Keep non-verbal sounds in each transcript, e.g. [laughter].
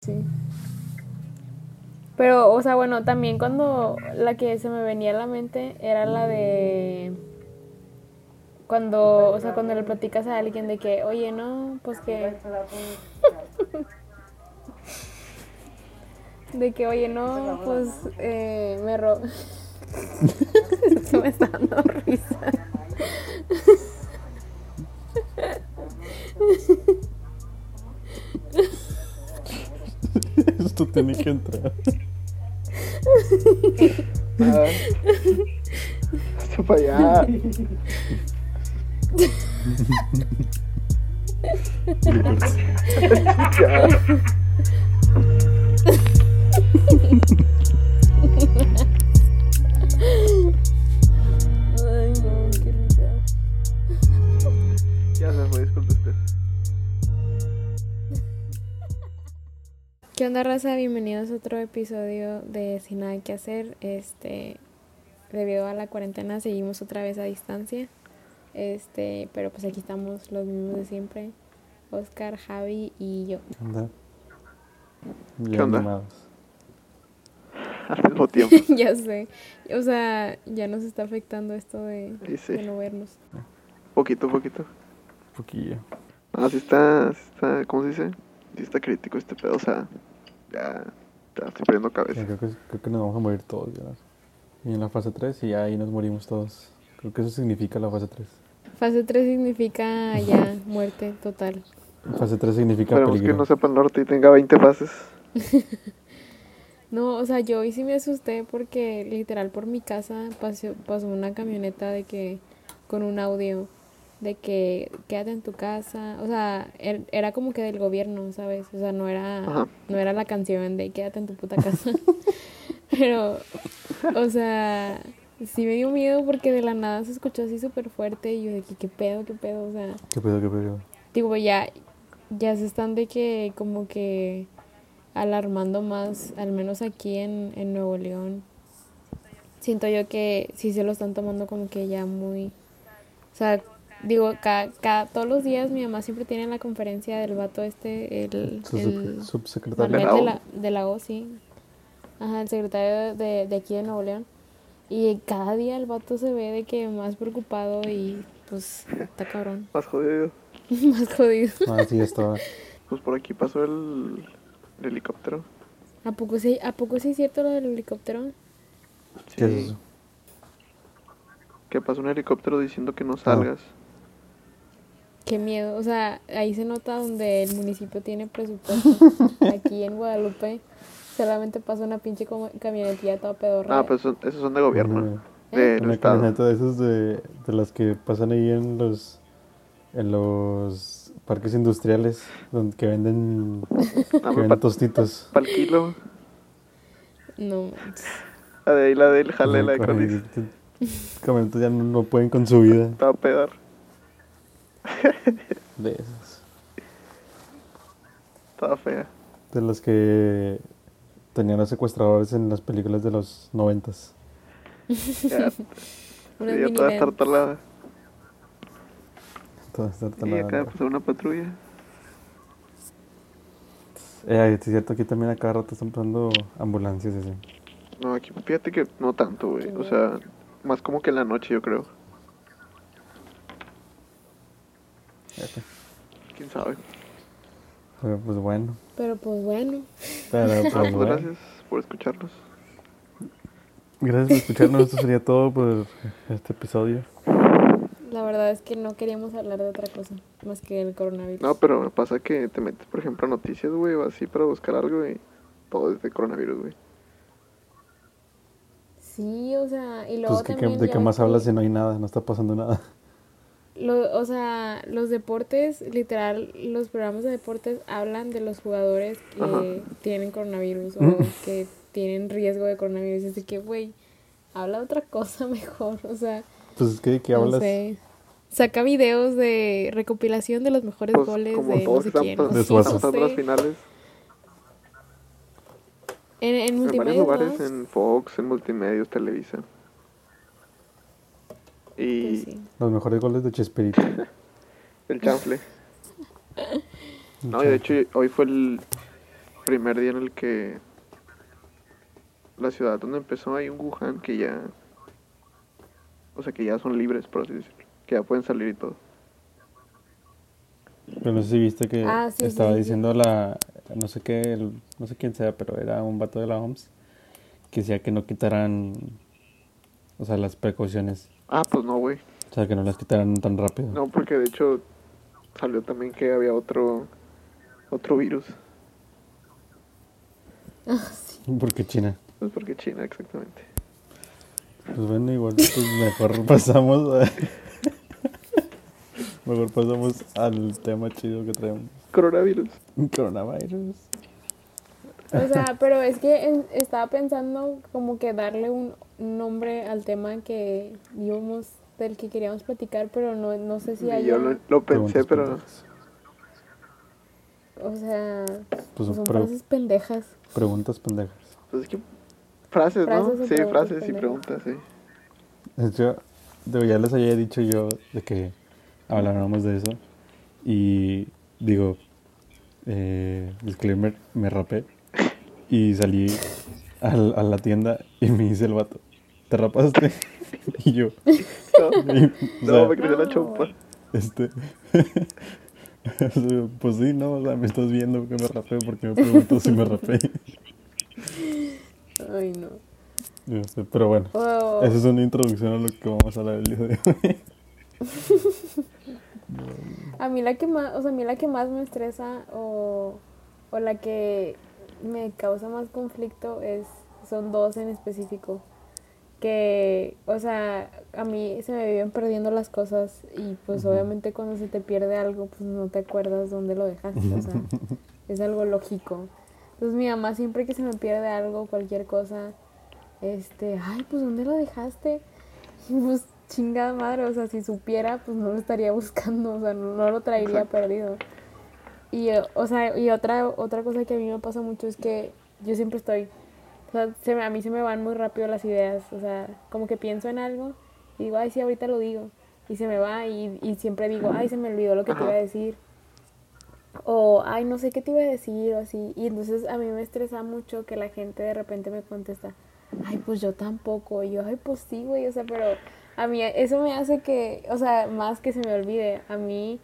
Sí. Pero, o sea, bueno, también cuando la que se me venía a la mente era la de cuando, o sea, cuando le platicas a alguien de que, oye, no, pues que... [laughs] de que, oye, no, pues eh, me ro... [laughs] Se me está dando risa. [laughs] Esto tiene que entrar. Ah. Esto para allá. Ya. ¿Qué onda, raza? Bienvenidos a otro episodio de Sin Nada que Hacer. Este, debido a la cuarentena, seguimos otra vez a distancia. Este, pero pues aquí estamos los mismos de siempre: Oscar, Javi y yo. ¿Qué onda? Bien ¿Qué onda? animados. [laughs] Al mismo tiempo. [laughs] ya sé. O sea, ya nos está afectando esto de, Sí, sí. de no vernos. Poquito, poquito. poquillo. Ah, sí está, sí está, ¿cómo se dice? Sí está crítico este pedo, o sea, ya, ya estoy perdiendo cabeza. creo, que, creo que nos vamos a morir todos ya. Y en la fase 3 y ya ahí nos morimos todos. Creo que eso significa la fase 3. Fase 3 significa ya [laughs] muerte total. Fase 3 significa Esperemos que peligro. no sepa el norte y tenga 20 fases. [laughs] No, o sea, yo hoy sí me asusté porque literal por mi casa pasó, pasó una camioneta de que con un audio de que quédate en tu casa, o sea, er- era como que del gobierno, ¿sabes? O sea, no era Ajá. no era la canción de quédate en tu puta casa. [laughs] Pero o sea, sí me dio miedo porque de la nada se escuchó así súper fuerte y yo de que qué pedo, qué pedo, o sea, ¿Qué pedo, qué pedo? digo, ya ya se están de que como que alarmando más, al menos aquí en, en Nuevo León. Siento yo que sí se lo están tomando como que ya muy... O sea, digo, cada, cada, todos los días mi mamá siempre tiene la conferencia del vato este, el, el sub- subsecretario. Manuel la de la, de la O, sí. Ajá, el secretario de, de aquí de Nuevo León. Y cada día el vato se ve de que más preocupado y pues está cabrón. Más jodido. [laughs] más jodido. Ah, sí, estaba. Pues por aquí pasó el, el helicóptero. ¿A poco, sí, ¿A poco sí es cierto lo del helicóptero? ¿Qué es Sí. eso? Que pasó un helicóptero diciendo que no salgas. Qué miedo. O sea, ahí se nota donde el municipio tiene presupuesto. [laughs] Aquí en Guadalupe solamente pasa una pinche camionetilla toda pedorra. Ah, pues son- esos son de gobierno. Una, Del una estado. camioneta de esas de, de las que pasan ahí en los en los parques industriales donde que venden [laughs] que venden pa- tostitos. Pa'l kilo. No. La de ahí, la del jale, la de. [laughs] Camionetas ya no, no pueden con su vida Estaba a pedar. [laughs] de esas. Estaba fea. De las que tenían los secuestradores en las películas de los noventas. [laughs] Ya, toda estartalada. Todas estas Y acá taladas. pasó una patrulla. Eh, es cierto, aquí también a cada rato están pasando ambulancias y así. No, aquí fíjate que no tanto, güey. O sea, más como que en la noche, yo creo. Fíjate. Quién sabe. Pero pues bueno. Pero pues bueno. Pero [laughs] pues bueno. gracias por escucharnos. Gracias por escucharnos. Esto sería todo por este episodio. La verdad es que no queríamos hablar de otra cosa más que el coronavirus. No, pero me pasa que te metes, por ejemplo, a noticias, güey, o así para buscar algo y todo es de coronavirus, güey. Sí, o sea, y luego Pues ¿qué- qué- también de qué más que hablas si no hay nada, no está pasando nada. Lo- o sea, los deportes, literal, los programas de deportes hablan de los jugadores que Ajá. tienen coronavirus o Mm. que tienen riesgo de coronavirus. Así que, güey, habla de otra cosa [laughs] mejor. O sea, Pues es que de qué no hablas. sé. Saca videos de recopilación de los mejores Pues goles como de no sé quién. pas- no De sé, no las finales En, en en varios lugares, ¿no? en Fox, en Multimedios, Televisa. Y Pues sí. Los mejores goles de Chespirito. [laughs] el chanfle. No, y de hecho hoy fue el primer día en el que la ciudad donde empezó hay un Wuhan que ya, o sea, que ya son libres, por así decirlo, que ya pueden salir y todo. Pero no sé si viste que Ah, sí, estaba sí, sí. diciendo la, no sé qué, el- no sé quién sea, pero era un vato de la OMS que decía que no quitaran, o sea, las precauciones, Ah, pues no, güey. o sea, que no las quitaran tan rápido. No, porque de hecho salió también que había otro otro virus. [laughs] Porque China. Pues porque China, exactamente. Pues bueno, igual pues mejor [laughs] pasamos a... [laughs] mejor pasamos al tema chido que traemos. Coronavirus. Coronavirus. O sea, pero es que en- estaba pensando como que darle un nombre al tema que íbamos, del que queríamos platicar, pero no, no sé si Y hay. yo lo, lo pensé, pero pendejas. O sea, Pues son pre- frases pendejas. preguntas pendejas. pues es que frases, Frases ¿no? Sí, preguntas frases y pendejas. preguntas, sí. De hecho, digo, ya les había dicho yo de que habláramos de eso. Y digo, eh, disclaimer, me rapé. Y salí al- a la tienda y me dice el vato, ¿te rapaste? [laughs] y yo, No, [laughs] y, no, sea, me creció la chompa. este... [laughs] pues sí, no, o sea, me estás viendo que me rapé porque me preguntas si me rapé. Ay, no. Este, Pero bueno, O- esa es una introducción a lo que vamos a hablar el día de hoy. A mí la que más, o sea, a mí la que más me estresa o, o la que me causa más conflicto es, son dos en específico. Que, o sea, a mí se me viven perdiendo las cosas y pues obviamente cuando se te pierde algo, pues no te acuerdas dónde lo dejaste, o sea, [laughs] es algo lógico. Entonces mi mamá siempre que se me pierde algo, cualquier cosa, este, ay, pues ¿dónde lo dejaste? Y [laughs] pues chingada madre, o sea, si supiera, pues no lo estaría [laughs] buscando, o sea, no, no lo traería perdido. Y, o sea, y otra, otra cosa que a mí me pasa mucho es que yo siempre estoy, o sea, se me- a mí se me van muy rápido las ideas, o sea, como que pienso en algo y digo, ay, sí, ahorita lo digo, y se me va y, y siempre digo, ay, se me olvidó lo que te iba a decir. O, ay, no sé qué te iba a decir o así. Y entonces a mí me estresa mucho que la gente de repente me contesta, ay, pues yo tampoco. Y yo, ay, pues sí, güey, o sea, pero a mí eso me hace que, o sea, más que se me olvide. A mí,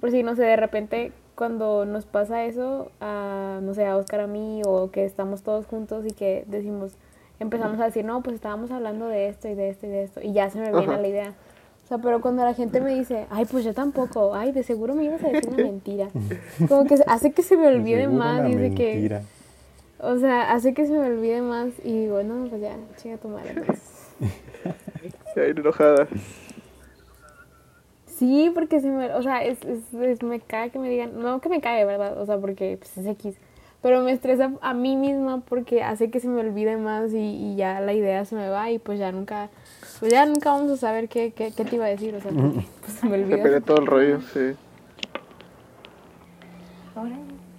por si no sé, de repente cuando nos pasa eso, a, no sé, a Oscar, a mí, o que estamos todos juntos y que decimos, empezamos a decir, no, pues estábamos hablando de esto y de esto y de esto, y ya se me viene Ajá. la idea. O sea, pero cuando la gente me dice, ay, pues yo tampoco, ay, de seguro me ibas a decir una mentira. [laughs] Como que hace que se me olvide más una y dice que, mentira. o sea, hace que se me olvide más y digo, no, pues ya, chinga tu madre. pues". [laughs] Enojada. Sí, porque se me, o sea, es, es, es- me cae que me digan, no que me cae, ¿verdad? O sea, porque pues, es X. Pero me estresa a mí misma porque hace que se me olvide más y, y ya la idea se me va y pues ya nunca, pues ya nunca vamos a saber qué, qué, qué te iba a decir, o sea, porque, pues se me Se olvida. pierde todo el rollo, sí.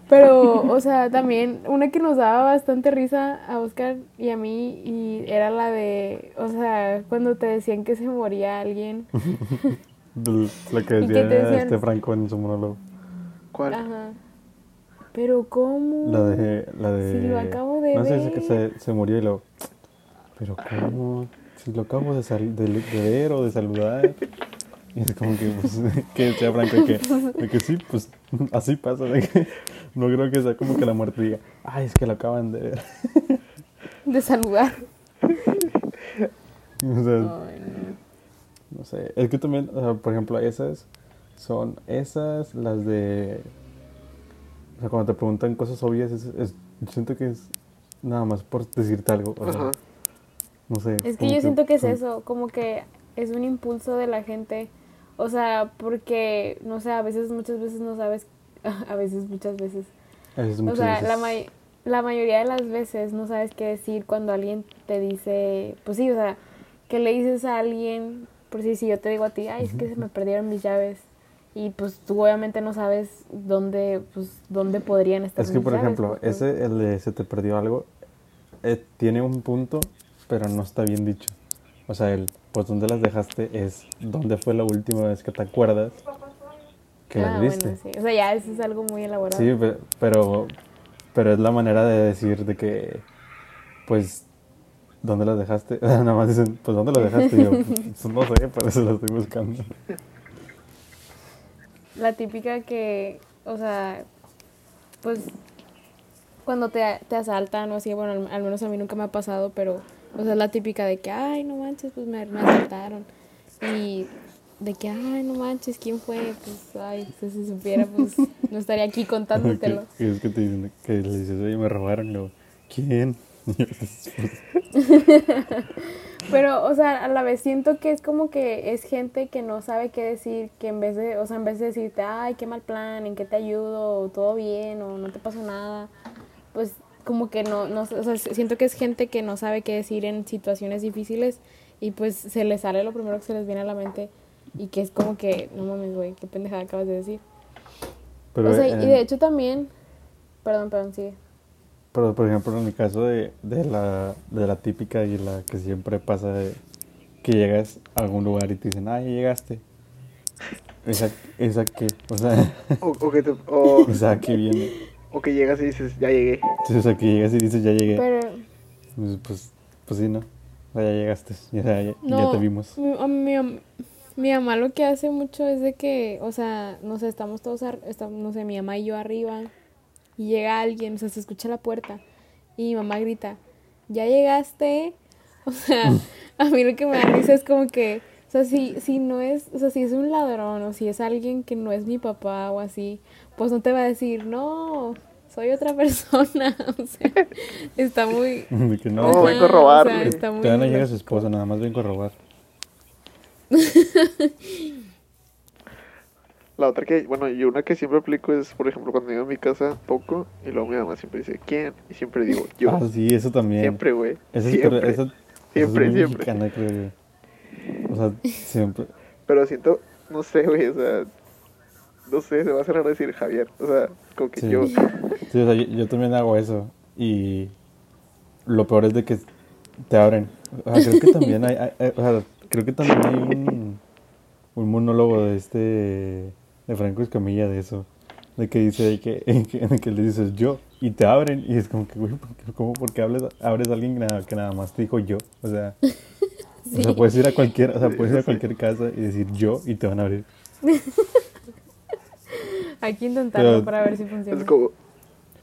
Pero, o sea, también una que nos daba bastante risa a Oscar y a mí y era la de, o sea, cuando te decían que se moría alguien. [laughs] Lo que ¿Y qué decía este Franco en su monólogo. ¿Cuál? Ajá. Pero ¿cómo? La de. La de Si lo acabo de no sé, que se, se murió y lo. Pero ¿cómo? Si lo acabo de, sal- de, de ver o de saludar. Y es como que, pues, [laughs] que decía Franco que, de que sí, pues así pasa. De que no creo que sea como que la muerte diga, ay, es que lo acaban de ver. De saludar. [laughs] O sea, Ay, no. No sé. Es que también, o sea, por ejemplo, esas son esas, las de. O sea, cuando te preguntan cosas obvias, es, es- yo siento que es nada más por decirte algo. O sea, no sé. Es que yo siento que es son- eso, como que es un impulso de la gente. O sea, porque, no sé, a veces, muchas veces no sabes, [laughs] a veces, muchas veces. a veces O muchas sea, veces- la, may- la mayoría de las veces no sabes qué decir cuando alguien te dice, pues sí, o sea, que le dices a alguien, por si, si yo te digo a ti, ay, es que se me perdieron mis llaves. Y pues tú obviamente no sabes dónde, pues, dónde podrían estar Es que, mis por llaves, ejemplo, porque- ese, el de se te perdió algo, eh, tiene un punto, pero no está bien dicho. O sea, el, pues, ¿dónde las dejaste? Es, ¿dónde fue la última vez que te acuerdas que Ah, las viste? bueno, sí. O sea, ya eso es algo muy elaborado. Sí, pe- pero, pero es la manera de decir de que, pues, ¿dónde las dejaste? [laughs] Nada más dicen, pues, ¿dónde las dejaste? Y yo, pues, no sé, por eso las estoy buscando. La típica que, o sea, pues cuando te, te asaltan o así, bueno, al, al menos a mí nunca me ha pasado, pero, o sea, es la típica de que, ay, no manches, pues me, me asaltaron. Y de que, ay, no manches, ¿quién fue? Pues, ay, si se supiera, pues no estaría aquí [laughs] contándotelo. Que, es que te dicen, que le dices, oye, me robaron. Luego, ¿quién? [laughs] Pero, o sea, a la vez siento que es como que es gente que no sabe qué decir, que en vez de, o sea, en vez de decirte, ay, qué mal plan, en qué te ayudo, todo bien, o no te pasó nada, pues como que no, no, o sea, siento que es gente que no sabe qué decir en situaciones difíciles y pues se les sale lo primero que se les viene a la mente y que es como que, no mames, güey, qué pendejada acabas de decir. Pero, o sea, en- y de hecho también, perdón, perdón, sigue. Pero, por ejemplo, en mi caso de, de, la, de la típica y la que siempre pasa de que llegas a algún lugar y te dicen, ah, ya llegaste. Esa, esa que, o sea, [laughs] O, o que te, o, [laughs] esa que viene. o que llegas y dices, ya llegué. Sí, o sea, que llegas y dices, ya llegué. Pero, Pues, pues, pues sí, ¿no? O sea, ya llegaste, ya, ya, ya no, te vimos. Mi, a mi, mi mamá lo que hace mucho es de que, o sea, no sé, estamos todos, ar- estamos, no sé, mi mamá y yo arriba y llega alguien, o sea, se escucha la puerta y mi mamá grita, ya llegaste, [laughs] o sea, a mí lo que me da risa es como que, o sea, si, si no es, o sea, si es un ladrón o si es alguien que no es mi papá o así, pues no te va a decir, no, soy otra [laughs] persona, o sea, está muy... [laughs] Que no, vengo a robarle. o sea, está muy todavía no llega su esposa, nada más vengo a robar. La otra que, bueno, y una que siempre aplico es, por ejemplo, cuando llego a mi casa, toco y luego mi mamá siempre dice, ¿quién? Y siempre digo, yo. Ah, sí, eso también. siempre, güey. Eso es, siempre. pero eso, eso Siempre, es muy siempre. mexicana, creo yo. O sea, siempre. Pero siento, no sé, güey, o sea, no sé, se va a hacer raro decir Javier. O sea, como que Sí. yo. Sí, o sea, yo, yo también hago eso. Y lo peor es de que te abren. O sea, creo que también hay, hay- hay- o sea, creo que también hay un, un monólogo de este, de Franco Escamilla de eso. De que dice de que, [laughs] que, de que le dices yo y te abren. Y es como que, güey, ¿por qué, cómo, por qué hables, abres a alguien que nada, que nada más te dijo yo? O sea, [laughs] o sea, puedes ir a cualquier, o sea, puedes ir a cualquier casa y decir yo y te van a abrir. [laughs] Hay que intentarlo Pero- para ver si funciona. Es como.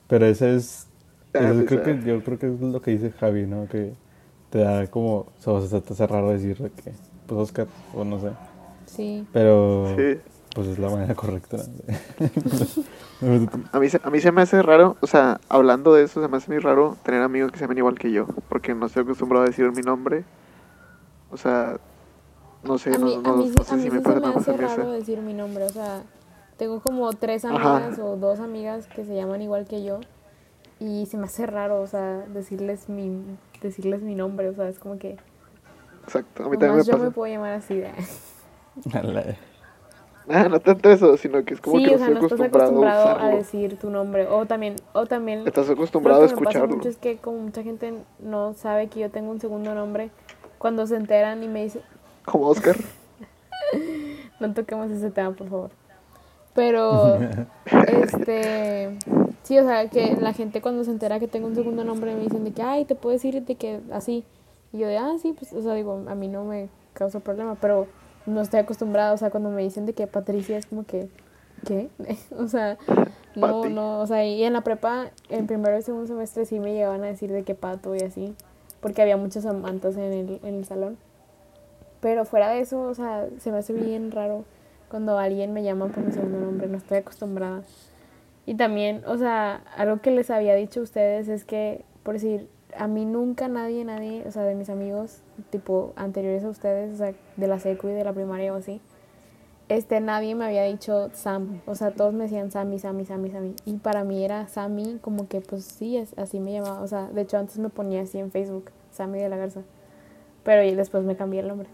Pero ese es, Ah, ese es- pues, creo ah. que, yo creo que es lo que dice Javi, ¿no? Que te da como, o sea, se te hace raro decir de que, pues Oscar, o no sé. Sí. Pero, Sí. Pues es la manera correcta. ¿no? [laughs] A mí, se- a mí se me hace raro, o sea, hablando de eso, se me hace muy raro tener amigos que se llamen igual que yo, porque no estoy acostumbrado a decir mi nombre. O sea, no sé, A no, mí, no, a mí, no sé a mí si me se pasa me nada más a hace mí. raro esa. decir mi nombre, o sea, tengo como tres Ajá. amigas o dos amigas que se llaman igual que yo y se me hace raro, o sea, decirles mi, decirles mi nombre, o sea, es como que Exacto, a mí también me nomás yo pasa. me puedo llamar así de... Ah, no tanto eso, sino que es como Sí, que o sea, estoy no estás acostumbrado, acostumbrado a decir tu nombre o también, o también... Estás Lo acostumbrado a que me pasa escucharlo. mucho es que como mucha gente no sabe que yo tengo un segundo nombre, cuando se enteran y me dicen, Como Oscar. [laughs] No toquemos ese tema, por favor. Pero, [laughs] este, sí, o sea, que la gente cuando se entera que tengo un segundo nombre me dicen de que, ay, te puedes ir de que así. Y yo de, ah, sí, pues, o sea, digo, a mí no me causa problema, pero no estoy acostumbrada, o sea, cuando me dicen de que Patricia es como que, ¿qué? [laughs] o sea, no, Pati. no, o sea, y en la prepa, en primero y segundo semestre sí me llegaban a decir de que pato y así, porque había muchos amantes en el, en el salón. Pero fuera de eso, o sea, se me hace bien raro cuando alguien me llama por mi segundo nombre, no estoy acostumbrada. Y también, o sea, algo que les había dicho a ustedes es que, por decir, a mí nunca nadie, nadie, o sea, de mis amigos, tipo, anteriores a ustedes, o sea, de la secu de la primaria o así, este, nadie me había dicho Sam, o sea, todos me decían Sammy, Sammy, Sammy, Sammy. Y para mí era Sammy, como que, pues sí, así me llamaba, o sea, de hecho antes me ponía así en Facebook, Sammy de la Garza. Pero y después me cambié el nombre.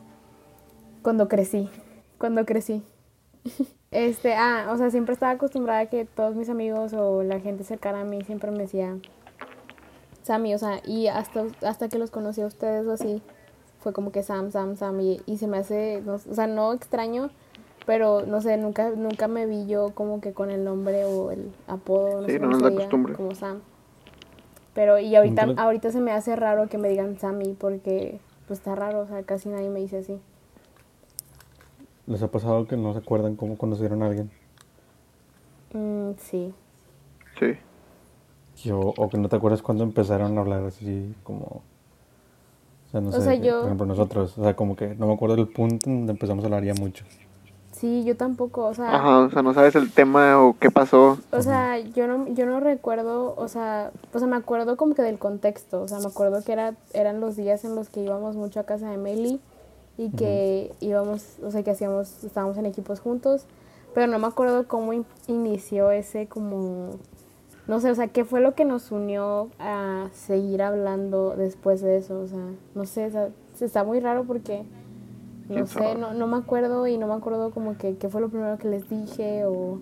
Cuando crecí, cuando crecí. [laughs] Este, ah, o sea, siempre estaba acostumbrada a que todos mis amigos o la gente cercana a mí siempre me decía Sammy, o sea, y hasta, hasta que los conocí a ustedes o así, fue como que Sam, Sam, Sam, y, y se me hace, no- o sea, no extraño, pero no sé, nunca, nunca me vi yo como que con el nombre o el apodo, no Sí, sé no cómo es la costumbre. como Sam. Pero y ahorita, ahorita se me hace raro que me digan Sammy porque pues está raro, o sea, casi nadie me dice así. ¿Les ha pasado que no se acuerdan cómo conocieron a alguien? Mm, sí. Sí. Y O, o que no te acuerdas cuándo empezaron a hablar así como... O sea, no O sé, sea, que, yo- por ejemplo nosotros, o sea, como que no me acuerdo del punto en donde empezamos a hablar ya mucho. Sí, yo tampoco, o sea, Ajá, o sea, no sabes el tema o qué pasó. o sea, yo no, yo no recuerdo, o sea, o sea, me acuerdo como que del contexto, o sea, me acuerdo que era, eran los días en los que íbamos mucho a casa de Meli y que íbamos, o sea, que hacíamos, estábamos en equipos juntos, pero no me acuerdo cómo in- inició ese como, no sé, o sea, qué fue lo que nos unió a seguir hablando después de eso, o sea, no sé, o sea, está muy raro porque... No ¿Quién sé, no, no me acuerdo y no me acuerdo como que qué fue lo primero que les dije o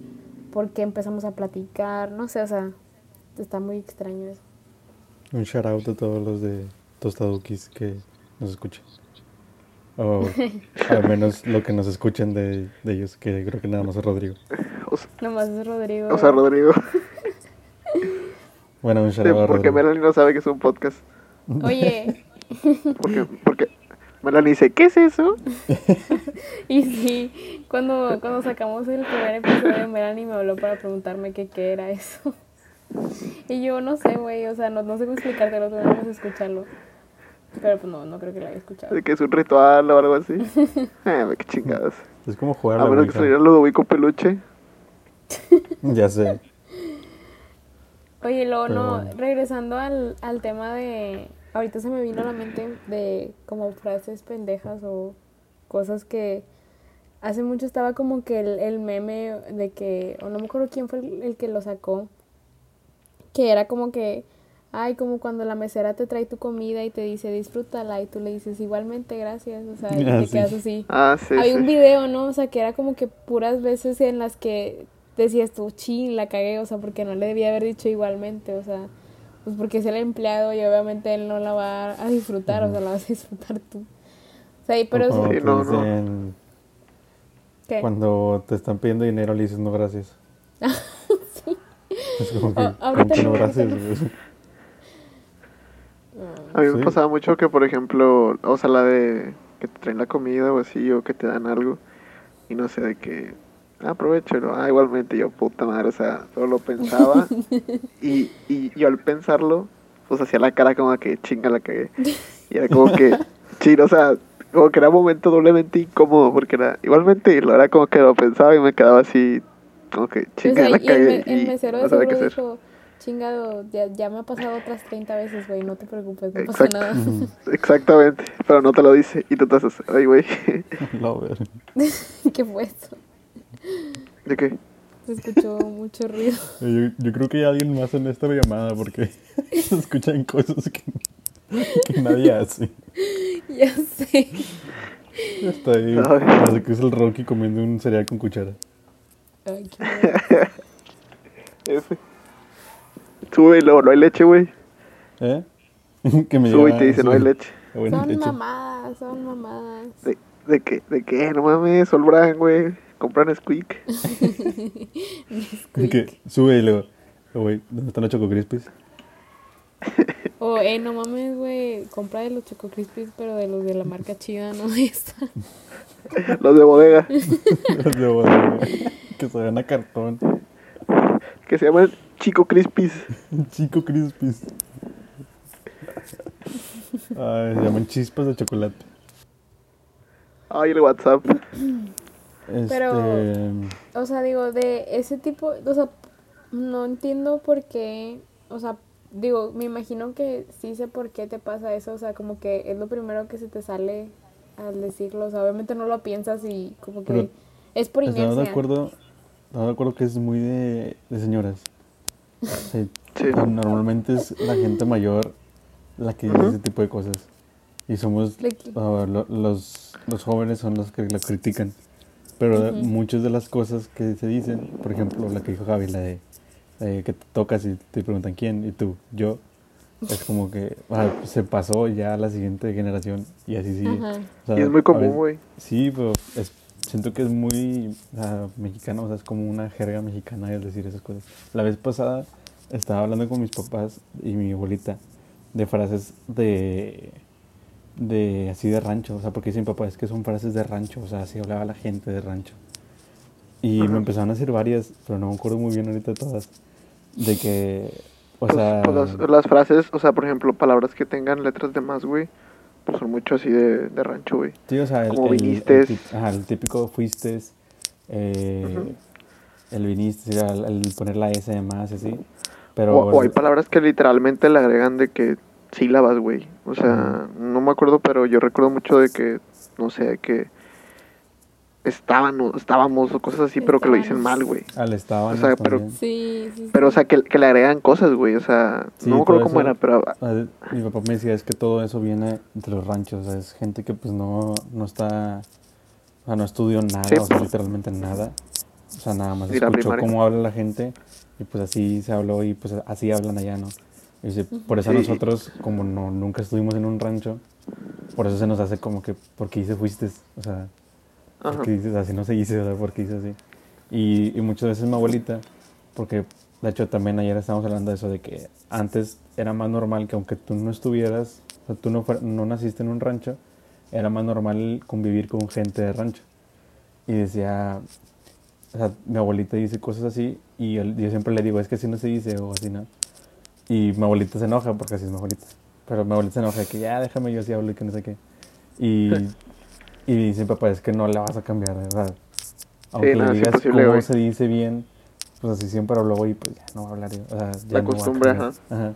por qué empezamos a platicar, no sé, o sea, está muy extraño eso. Un shout out a todos los de Tostadukis que nos escuchan. O [laughs] al menos lo que nos escuchen de, de ellos, que creo que nada más es Rodrigo. O, s- Nomás es Rodrigo. o sea, Rodrigo. Bueno, un Sí, porque. Melanie no sabe que es un podcast. Oye, [laughs] Porque, porque Melanie dice, ¿qué es eso? [laughs] y sí, cuando, cuando sacamos el primer episodio, Melanie me habló para preguntarme que qué era eso. Y yo no sé, güey, o sea, no, no sé cómo explicártelo, tenemos que escucharlo. Pero pues no, no creo que lo haya escuchado. De que es un ritual o algo así. [laughs] Ah, qué chingadas. Es como jugar a A la menos que saliera Ludovico Peluche. Ya sé. Oye, luego no, bueno. regresando al, al tema de, ahorita se me vino a la mente de como frases pendejas o cosas que hace mucho estaba como que el, el meme de que, o no me acuerdo quién fue el, el que lo sacó, que era como que, ay, como cuando la mesera te trae tu comida y te dice disfrútala y tú le dices igualmente gracias, o sea, y Ah, te sí. quedas así. Ah, sí, Hay un video, ¿no? O sea, que era como que puras veces en las que decías tú, chin, la cagué, o sea, porque no le debía haber dicho igualmente, o sea, pues porque es el empleado y obviamente él no la va a disfrutar, o sea, la vas a disfrutar tú. O sea, y- pero O eso- como Sí, no, no. dicen, ¿qué? cuando te están pidiendo dinero le dices no gracias. [laughs] Es como que, O- ahorita ¿cómo que no gracias? [laughs] ahorita A mí me Sí. pasaba mucho que, por ejemplo, o sea, la de que te traen la comida o así, o que te dan algo, y no sé, de que, ah, aprovechalo, ah, igualmente, yo, puta madre, o sea, solo lo pensaba, [laughs] y, y yo al pensarlo, pues hacía la cara como que chinga la cagué, y era como que, [laughs] chido, o sea, como que era un momento doblemente incómodo, porque era, igualmente, y lo era como que lo pensaba y me quedaba así, como que O chinga sea, la y el, cagué, me- el y mesero de no sabía qué hacer. dijo, chingado, ya, ya me ha pasado otras 30 veces, güey, no te preocupes, no pasa nada. [laughs] Exactamente, pero no te lo dice, y tú te haces, ay, güey, Lo ver. ¿Qué fue eso? ¿De qué? Se escuchó mucho ruido. [laughs] Yo, yo creo que hay alguien más en esta llamada porque [laughs] se escuchan cosas que, que nadie hace. ya sé. Está ahí, parece que es el Rocky comiendo un cereal con cuchara. Ay, qué [laughs] luego no hay leche, güey. ¿Eh? que me Sube y te dice no hay leche. Ah, bueno, Son leche. mamadas, son mamadas. ¿De, de qué? ¿De qué? No mames, Sol Brand, güey. Compran Squeak. [laughs] Que sube y luego, oh, güey, ¿dónde están los Choco Crispies? [laughs] O, eh, no mames, güey, compra de los Choco Crispies, pero de los de la marca chida, no de esta. [laughs] Los de bodega. Los de bodega, que se ven a cartón. Que se llaman Chico Crispies. Chico Crispies. Ay, se llaman chispas de chocolate. Ay, el WhatsApp. [clears throat] Este, Pero- O sea, digo, de ese tipo, o sea, no entiendo por qué, o sea, digo, me imagino que sí sé por qué te pasa eso, o sea, como que es lo primero que se te sale al decirlo, o sea, obviamente no lo piensas y como que Pero, es por ¿Estás de inercia. acuerdo? ¿Estás de acuerdo que es muy de, de señoras? Sí. Sí. Normalmente es la gente mayor la que dice ese tipo de cosas. Y somos, lo- los, los jóvenes son los que lo critican. Pero de- muchas de las cosas que se dicen, por ejemplo, la que dijo Javi, la de eh, que te tocas y te preguntan quién, y tú, yo, es como que ah, se pasó ya a la siguiente generación y así. O sea, Y es muy común, güey. Sí, pero es- siento que es muy ah, mexicano, o sea, es como una jerga mexicana el decir esas cosas. La vez pasada estaba hablando con mis papás y mi abuelita de frases de de así de rancho, o sea, porque dicen papá, es que son frases de rancho, o sea, así hablaba la gente de rancho. Y Ajá. me empezaron a decir varias, pero no me acuerdo muy bien ahorita todas. De que, o Pues, sea, pues las, las frases, o sea, por ejemplo, palabras que tengan letras de más, güey, pues son mucho así de, de rancho, güey. sí, o sea, el, como el- el vinistes. tip- ajá, el típico fuiste, eh, el viniste, el, el poner la S de más, así. Pero, O, o hay palabras que literalmente le agregan de que sílabas, güey. O sea, no me acuerdo, pero yo recuerdo mucho de que, no sé, que estaban o estábamos o cosas así, pero que lo dicen mal, güey. al estaban o sea, pero-. Sí, sí, sí. Pero, o sea, que, que le agregan cosas, güey. O sea, Sí, no me acuerdo cómo eso- era, pero Mi papá me decía, es que todo eso viene de los ranchos, o sea, es gente que pues no, no está, o sea, no estudió nada, Sí. o sea, literalmente nada. O sea, nada más escuchó cómo habla la gente y pues así se habló y pues así hablan allá, ¿no? Y dice, por eso nosotros, como no, nunca estuvimos en un rancho, por eso se nos hace como que, ¿por qué dice fuiste? O sea, porque dices así no se dice, o sea, porque dice así. Y, y muchas veces mi abuelita, porque de hecho también ayer estábamos hablando de eso, de que antes era más normal que aunque tú no estuvieras, o sea, tú no, no naciste en un rancho, era más normal convivir con gente de rancho. Y decía, o sea, mi abuelita dice cosas así y yo, yo siempre le digo, es que así no se dice o así no. Y mi abuelita se enoja porque así es mi abuelita. Pero mi abuelita se enoja de que ya déjame yo así hablo y que no sé qué. Y, y dice papá, es que no la vas a cambiar, ¿verdad? Aunque no, le es digas cómo güey. se dice bien, pues así siempre habló y pues ya no va a hablar. O sea, ya La no costumbre, cambiar. Ajá.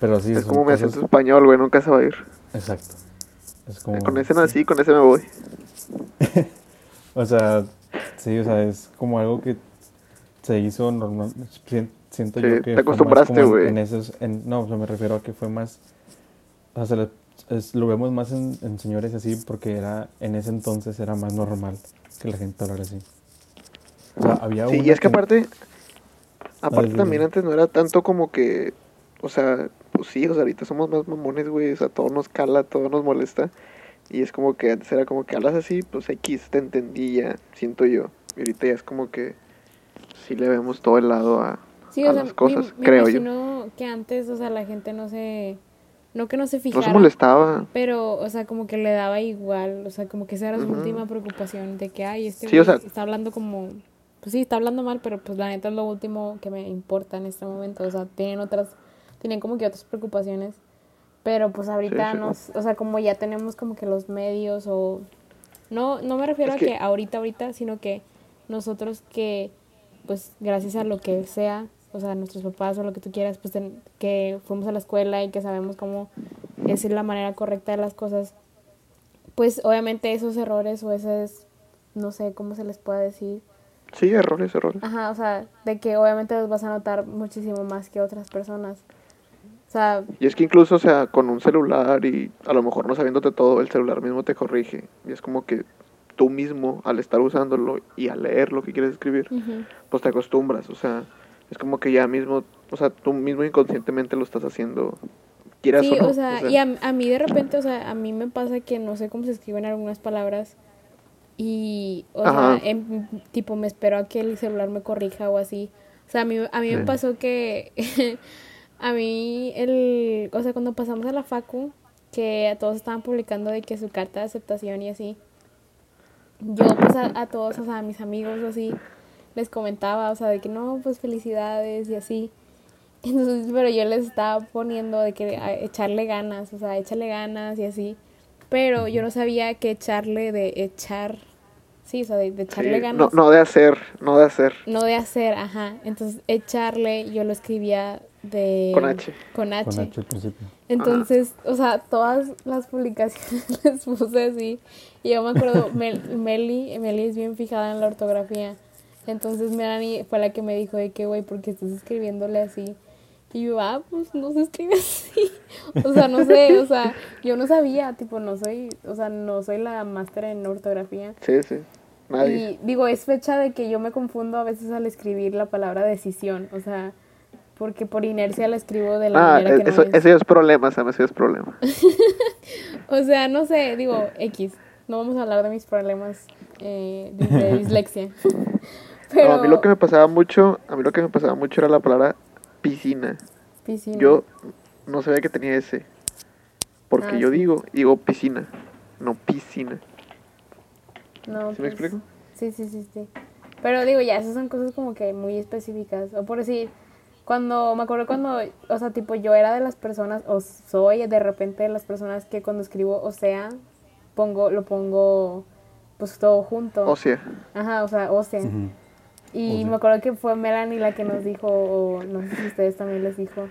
Pero sí, es como mi acento español, güey. Nunca se va a ir. Exacto. Es como, Con ese nací, con ese me voy. [laughs] O sea, sí, o sea, es como algo que se hizo normal. Si- Siento Sí, yo que te acostumbraste, güey. En, esos, en, no, o sea, me refiero a que fue más. O sea, se le- es- lo vemos más en, en señores así porque era en ese entonces era más normal que la gente hablara así. O sea, había Sí, y es que aparte, aparte dime, también antes no era tanto como que, o sea, pues sí, o sea, ahorita somos más mamones, güey, o sea, todo nos cala, todo nos molesta. Y es como que antes era como que hablas así, pues X, te entendí ya, siento yo. Y ahorita ya es como que sí le vemos todo el lado a, Sí, a o sea, las cosas, me, me creo yo. que antes, o sea, la gente no se, no que no se No fijara, se molestaba. pero, o sea, como que le daba igual, o sea, como que esa era su Ujú. última preocupación, de que, ay, este Sí, o sea- está hablando como, pues sí, está hablando mal, pero pues la neta es lo último que me importa en este momento, o sea, tienen otras, tienen como que otras preocupaciones, pero pues ahorita sí. nos, o sea, como ya tenemos como que los medios o, no, no me refiero Es a que- que ahorita, ahorita, sino que nosotros que, pues gracias a lo que sea, o sea, nuestros papás o lo que tú quieras, pues ten- que fuimos a la escuela y que sabemos cómo es la manera correcta de las cosas, pues obviamente esos errores o esas, no sé cómo se les pueda decir, Sí, errores, errores. ajá, o sea, de que obviamente los vas a notar muchísimo más que otras personas. O sea, Y es que incluso, o sea, con un celular y a lo mejor no sabiéndote todo, el celular mismo te corrige. Y es como que tú mismo, al estar usándolo y al leer lo que quieres escribir, pues te acostumbras. O sea, es como que ya mismo, o sea, tú mismo inconscientemente lo estás haciendo, quieras Sí, o no. o sea, y a, a mí de repente, o sea, a mí me pasa que no sé cómo se escriben algunas palabras y, o Ajá. sea, em- tipo me espero a que el celular me corrija o así. O sea, a mí, a mí me pasó que [laughs] a mí, el, o sea, cuando pasamos a la facu, que a todos estaban publicando de que su carta de aceptación y así, yo pues a, a todos, o sea, a mis amigos o así, les comentaba, o sea, de que no, pues felicidades y así. [laughs] Entonces, pero yo les estaba poniendo de que a echarle ganas, o sea, échale ganas y así. Pero yo no sabía que echarle de echar, sí, o sea, de, de Sí, echarle no, ganas. no de hacer, no de hacer. No de hacer, ajá. Entonces, echarle, yo lo escribía de... Con H. Con H. Con H al principio. Entonces, o sea, todas las publicaciones [laughs] les puse así. Y yo me acuerdo, Mel, Meli, Meli es bien fijada en la ortografía. Entonces Melanie fue la que me dijo de que, güey, ¿por qué estás escribiéndole así? Y yo, ah, pues no se escribe [laughs] así. O sea, no sé, o sea, yo no sabía, tipo, no soy, o sea, no soy la máster en ortografía. Sí, sí. Nadie. Y digo, es fecha de que yo me confundo a veces al escribir la palabra decisión, o sea, porque por inercia la escribo de la Ah, manera que eso, no es. ese ya es problema, Sam, ya es problema. [laughs] O sea, no sé, digo, X. No vamos a hablar de mis problemas eh, de, de [laughs] dislexia. Pero, No, a mí lo que me pasaba mucho, a mí lo que me pasaba mucho era la palabra piscina. Piscina. Yo no sabía que tenía ese. Porque Ah, yo sí. digo, digo piscina, no piscina. No, ¿Sí me pues, explico? Sí, sí, sí, sí. Pero digo, ya, esas son cosas como que muy específicas. O por decir, cuando, me acuerdo cuando, o sea, tipo, yo era de las personas, o soy de repente de las personas que cuando escribo o sea, pongo, lo pongo, pues todo junto. O sea, Ajá, o sea, o sea. Ujú. Y me acuerdo que fue Melanie la que nos dijo, o no sé si ustedes también les dijo,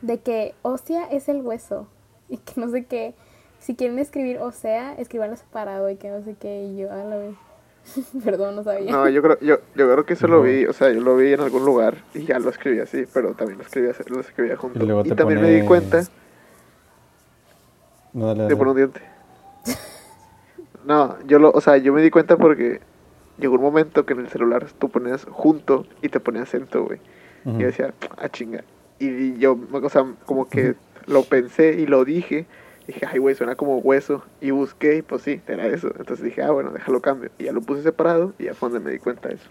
de que ósea es el hueso. Y que no sé qué. Si quieren escribir ósea, escribanlo separado y que no sé qué. Y yo, a la vez. [laughs] Perdón, no sabía. no, yo creo, yo, yo creo que eso lo vi, o sea, yo lo vi en algún lugar y ya lo escribí así, pero también lo escribía, lo escribía junto. Y luego Y, te también me di cuenta No, dale, de dale. poner un diente. [laughs] No, yo lo, o sea, yo me di cuenta porque llegó un momento que en el celular tú ponías junto y te ponía acento, güey. Y yo decía, ah, chinga. Y yo, o sea, como que lo pensé y lo dije. Dije, ay, güey, suena como hueso. Y busqué y pues sí, era eso. Entonces dije, ah, bueno, déjalo cambio. Y ya lo puse separado y ya fue donde me di cuenta de eso.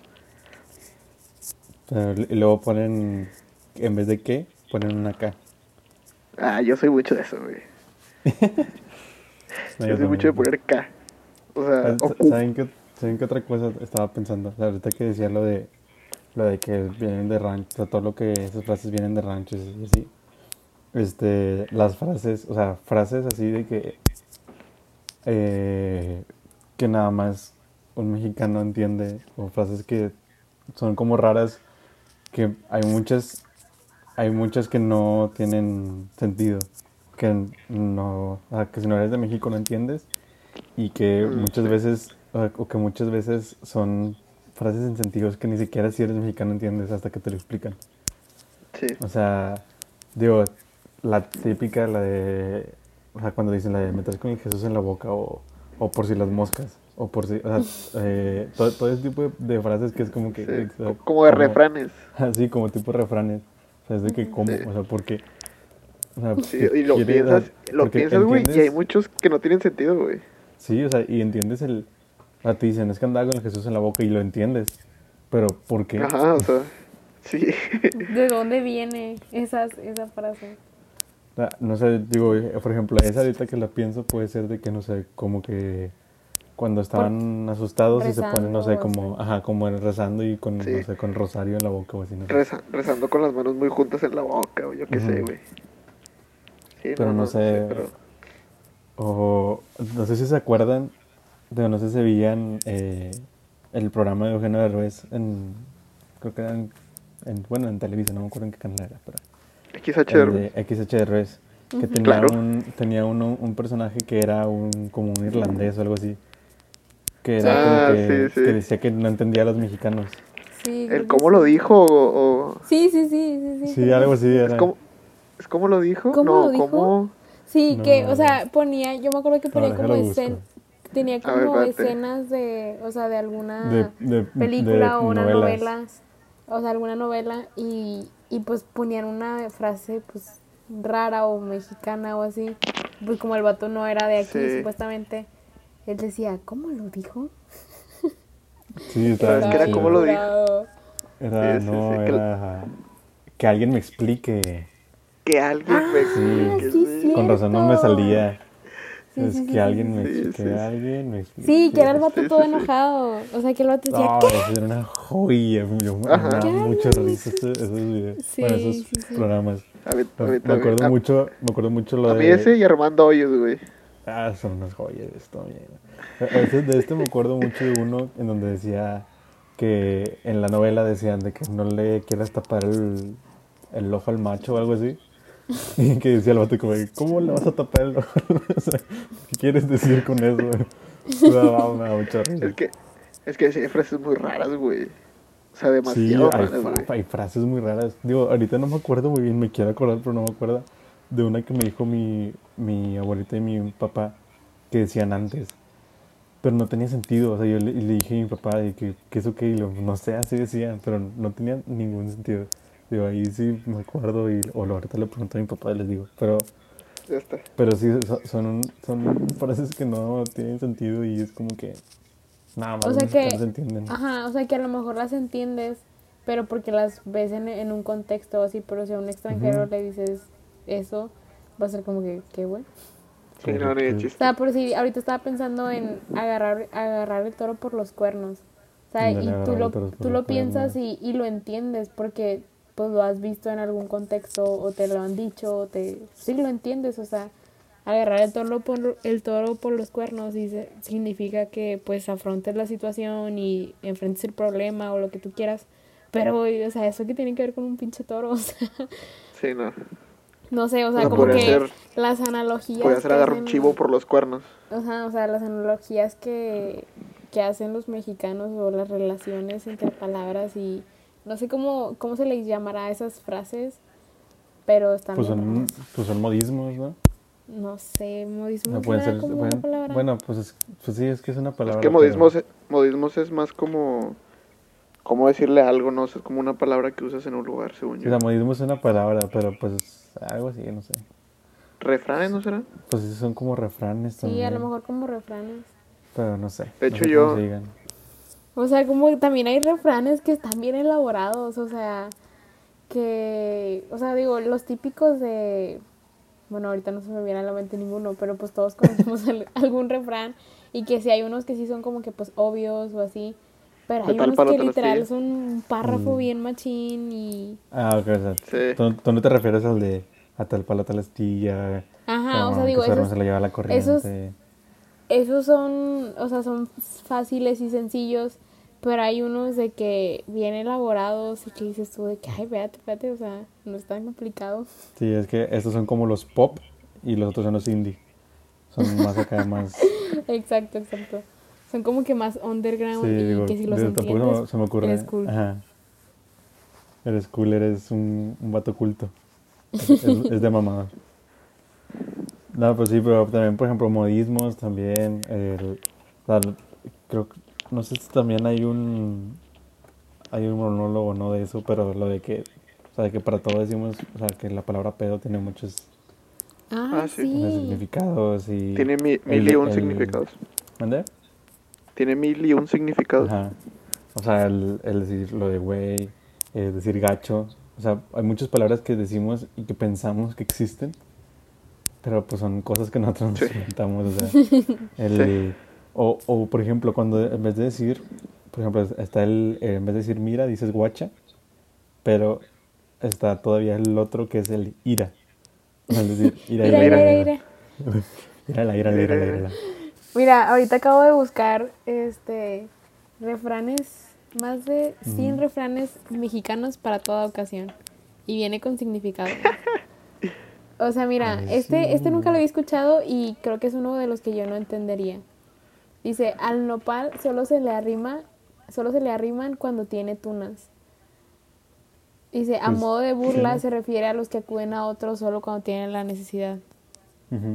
Pero- y luego ponen, en vez de qué, ponen una K. Ah, yo soy mucho de eso, güey. [laughs] No, yo soy mucho de poner K. O sea, Q. ¿Saben qué, ¿Saben qué otra cosa estaba pensando? O sea, ahorita que decía lo de lo de que vienen de rancho, o sea, todo lo que esas frases vienen de ranchos y así. Este, las frases, o sea, frases así de que eh, que nada más un mexicano entiende o frases que son como raras que hay muchas hay muchas que no tienen sentido que no o sea, que si no eres de México no entiendes y que Mm, muchas veces o, que muchas veces son frases en sentidos que ni siquiera si eres mexicano entiendes hasta que te lo explican Sí. o sea digo la típica la de o sea cuando dicen la de meter con el Jesús en la boca o, o por si las moscas o por si o sea eh, todo, todo ese tipo de, de frases que es como que sí. o sea, Como de refranes. [laughs] así como tipo refranes o sea es de que cómo Sí. o sea porque o sea, Sí, ¿qué y lo piensas, lo piensas, güey, y hay muchos que no tienen sentido, güey. Sí, o sea, y entiendes el... Sea, te dicen, es que andaba con el Jesús en la boca y lo entiendes. Pero, ¿por qué? Ajá, o sea, sí. [laughs] ¿De dónde viene esas, esa frase? Sea, no sé, digo, por ejemplo, esa ahorita que la pienso puede ser de que, no sé, como que cuando estaban asustados y se ponen, no sé, rezando como, ajá, como rezando y con, Sí. no sé, con rosario en la boca o así, no sé. Reza- rezando con las manos muy juntas en la boca, o yo qué sé, Ujú. güey. Sí, Pero no sé, pero- O no sé si se acuerdan, de no sé si se veían eh, el programa de Eugenio Derbez en, creo que era en, en- bueno, en Televisa, no me acuerdo en qué canal era, pero... XH Derbez. de XH Derbez, que tenía, Claro. un, tenía uno, un personaje que era un, como un irlandés o algo así. Que era Ah, como que, sí, sí. que decía que no entendía a los mexicanos. Sí, ¿El cómo sí. lo dijo o...? o- Sí, sí, sí, sí, sí. Sí, algo así ¿Es era. como, ¿Es como lo dijo? ¿Cómo no, lo dijo? ¿cómo? Sí, No. que, o sea, ponía, yo me acuerdo que ponía como tenía ver, como espérate. escenas de, o sea, de alguna De- de- película de o una novelas. novela, o sea, alguna novela y, y pues ponían una frase pues rara o mexicana o así, pues como el vato no era de aquí Sí. supuestamente, él decía, ¿cómo lo dijo? Sí, estaba Es que era chido. como lo dijo. Era, Sí, sí, no, sí, que- era... Que alguien me explique. Que alguien me Ah, explique, sí, sí. Con razón no me salía. Sí, es sí, que sí, alguien me sí, explique. sí, que sí. alguien me explique. Sí, que era el vato Sí, todo enojado, o sea, que el vato decía, No, ¿qué? era una joya. Yo me daba ¿Qué mucho risa esos, esos videos. Sí, bueno, esos sí, sí. programas. A mí, a Me, mí me también. acuerdo A- mucho, me acuerdo mucho lo A de... mí ese y Armando Hoyos, güey. Ah, son unas joyas esto, mierda. A veces de este me acuerdo mucho de uno en donde decía que en la novela decían de que no le quieras tapar el, el ojo al macho o algo así. Y [laughs] que decía el vato como, ¿cómo le vas a tapar el? [laughs] O sea, ¿Qué quieres decir con eso? Me daba, me daba mucha risa. Es que, es que sí hay frases muy raras, güey. O sea, Sí, demasiado hay, raras, güey. hay frases muy raras. Digo, ahorita no me acuerdo muy bien, me quiero acordar, pero no me acuerdo de una que me dijo mi, mi abuelita y mi papá que decían antes. Pero no tenía sentido. O sea, yo le, dije a mi papá de que, que eso que, y lo- no sé, así decían, pero no tenía ningún sentido. Digo, ahí sí me acuerdo y, o lo- ahorita le pregunto a mi papá y les digo. Pero, Ya está. pero sí, so- son, son frases que no tienen sentido y es como que nada más O sea que- mexicanos entienden. Ajá, o sea que a lo mejor las entiendes, pero porque las ves en, en un contexto así, pero si a un extranjero Ujú. le dices eso, va a ser como que, ¿qué, güey? Sí, no, de O chiste. sea, por si ahorita estaba pensando en agarrar, agarrar el toro por los cuernos. O sea, y tú lo, tú lo piensas y, y lo entiendes porque pues lo has visto en algún contexto o te lo han dicho o te... Sí lo entiendes, o sea, agarrar el toro por, el toro por los cuernos dice, significa que pues afrontes la situación y enfrentes el problema o lo que tú quieras. Pero, o sea, eso que tiene que ver con un pinche toro, [laughs] o sea, Sí, no. no sé, o sea, No, como que ser- las analogías... Que agarrar un chivo por los cuernos. Ajá, o sea, las analogías que, que hacen los mexicanos o las relaciones entre palabras y no sé cómo, cómo se les llamará a esas frases, pero están Pues bien son, raras. pues son modismos, ¿no? No sé, modismo No no pueden ser, como pueden- una palabra. bueno, pues, es- pues sí, es que es una Es palabra. que pero- modismos, modismos es más como... ¿Cómo decirle algo? No sé, es como una palabra que usas en un lugar, según Sí, yo. o sea, modismo es una palabra, pero pues algo así, no sé. ¿Refranes, no será? Pues sí, son como refranes sí, también. a lo mejor como refranes. Pero no sé. De no hecho, sé yo- cómo se digan. O sea, como también hay refranes que están bien elaborados, o sea, que, o sea, digo, los típicos de, bueno, ahorita no se me viene a la mente ninguno, pero pues todos [laughs] conocemos al- algún refrán y que sí hay unos que sí son como que pues obvios o así, pero hay unos que literal son un párrafo Mm. bien machín y, Ah, ok, o sea, Sí. tú, tú no te refieres al de a tal palo, tal astilla. ajá, o sea, digo, esos, se la lleva la corriente. esos- esos son, o sea, son fáciles y sencillos, pero hay unos de que bien elaborados y que dices tú de que, ay, espérate, espérate, o sea, no es tan complicado. Sí, es que estos son como los pop y los otros son los indie. Son más acá, [laughs] más... Exacto, exacto. Son como que más underground Sí, y digo, que si los digo, tampoco se me- ocurre. eres cool. Ajá. Eres cool, eres un, un vato culto. Es, es [laughs] de mamada. No, pues sí, pero también, por ejemplo, modismos también. El, creo que, no sé si también hay un, hay un monólogo, ¿no? De eso, pero lo de que, o sea, de que para todo decimos, o sea, que la palabra pedo tiene muchos Ah, Ah, sí. sí. significados y... Tiene mi- el- mil y un el- significados. ¿Mande? Tiene mil y un significados. Ajá. O sea, el, el decir lo de güey, eh, decir gacho. O sea, hay muchas palabras que decimos y que pensamos que existen, pero pues son cosas que nosotros nos Sí. inventamos. O sea, [laughs] el, o, o, por ejemplo, cuando en vez de decir, por ejemplo, está el, eh, en vez de decir mira, dices guacha, pero está todavía el otro que es el ira. Es decir, ira, ira, mira, ira, ira, ira, ira, ira, ira, ira. Mira, ahorita acabo de buscar este refranes, más de 100 Ujú. refranes mexicanos para toda ocasión. Y viene con significado. [laughs] O sea, mira, Ay, este, este nunca lo había escuchado y creo que es uno de los que yo no entendería. Dice, al nopal solo se le arrima, solo se le arriman cuando tiene tunas. Dice, a Pues, modo de burla sí. se refiere a los que acuden a otros solo cuando tienen la necesidad. Ujú.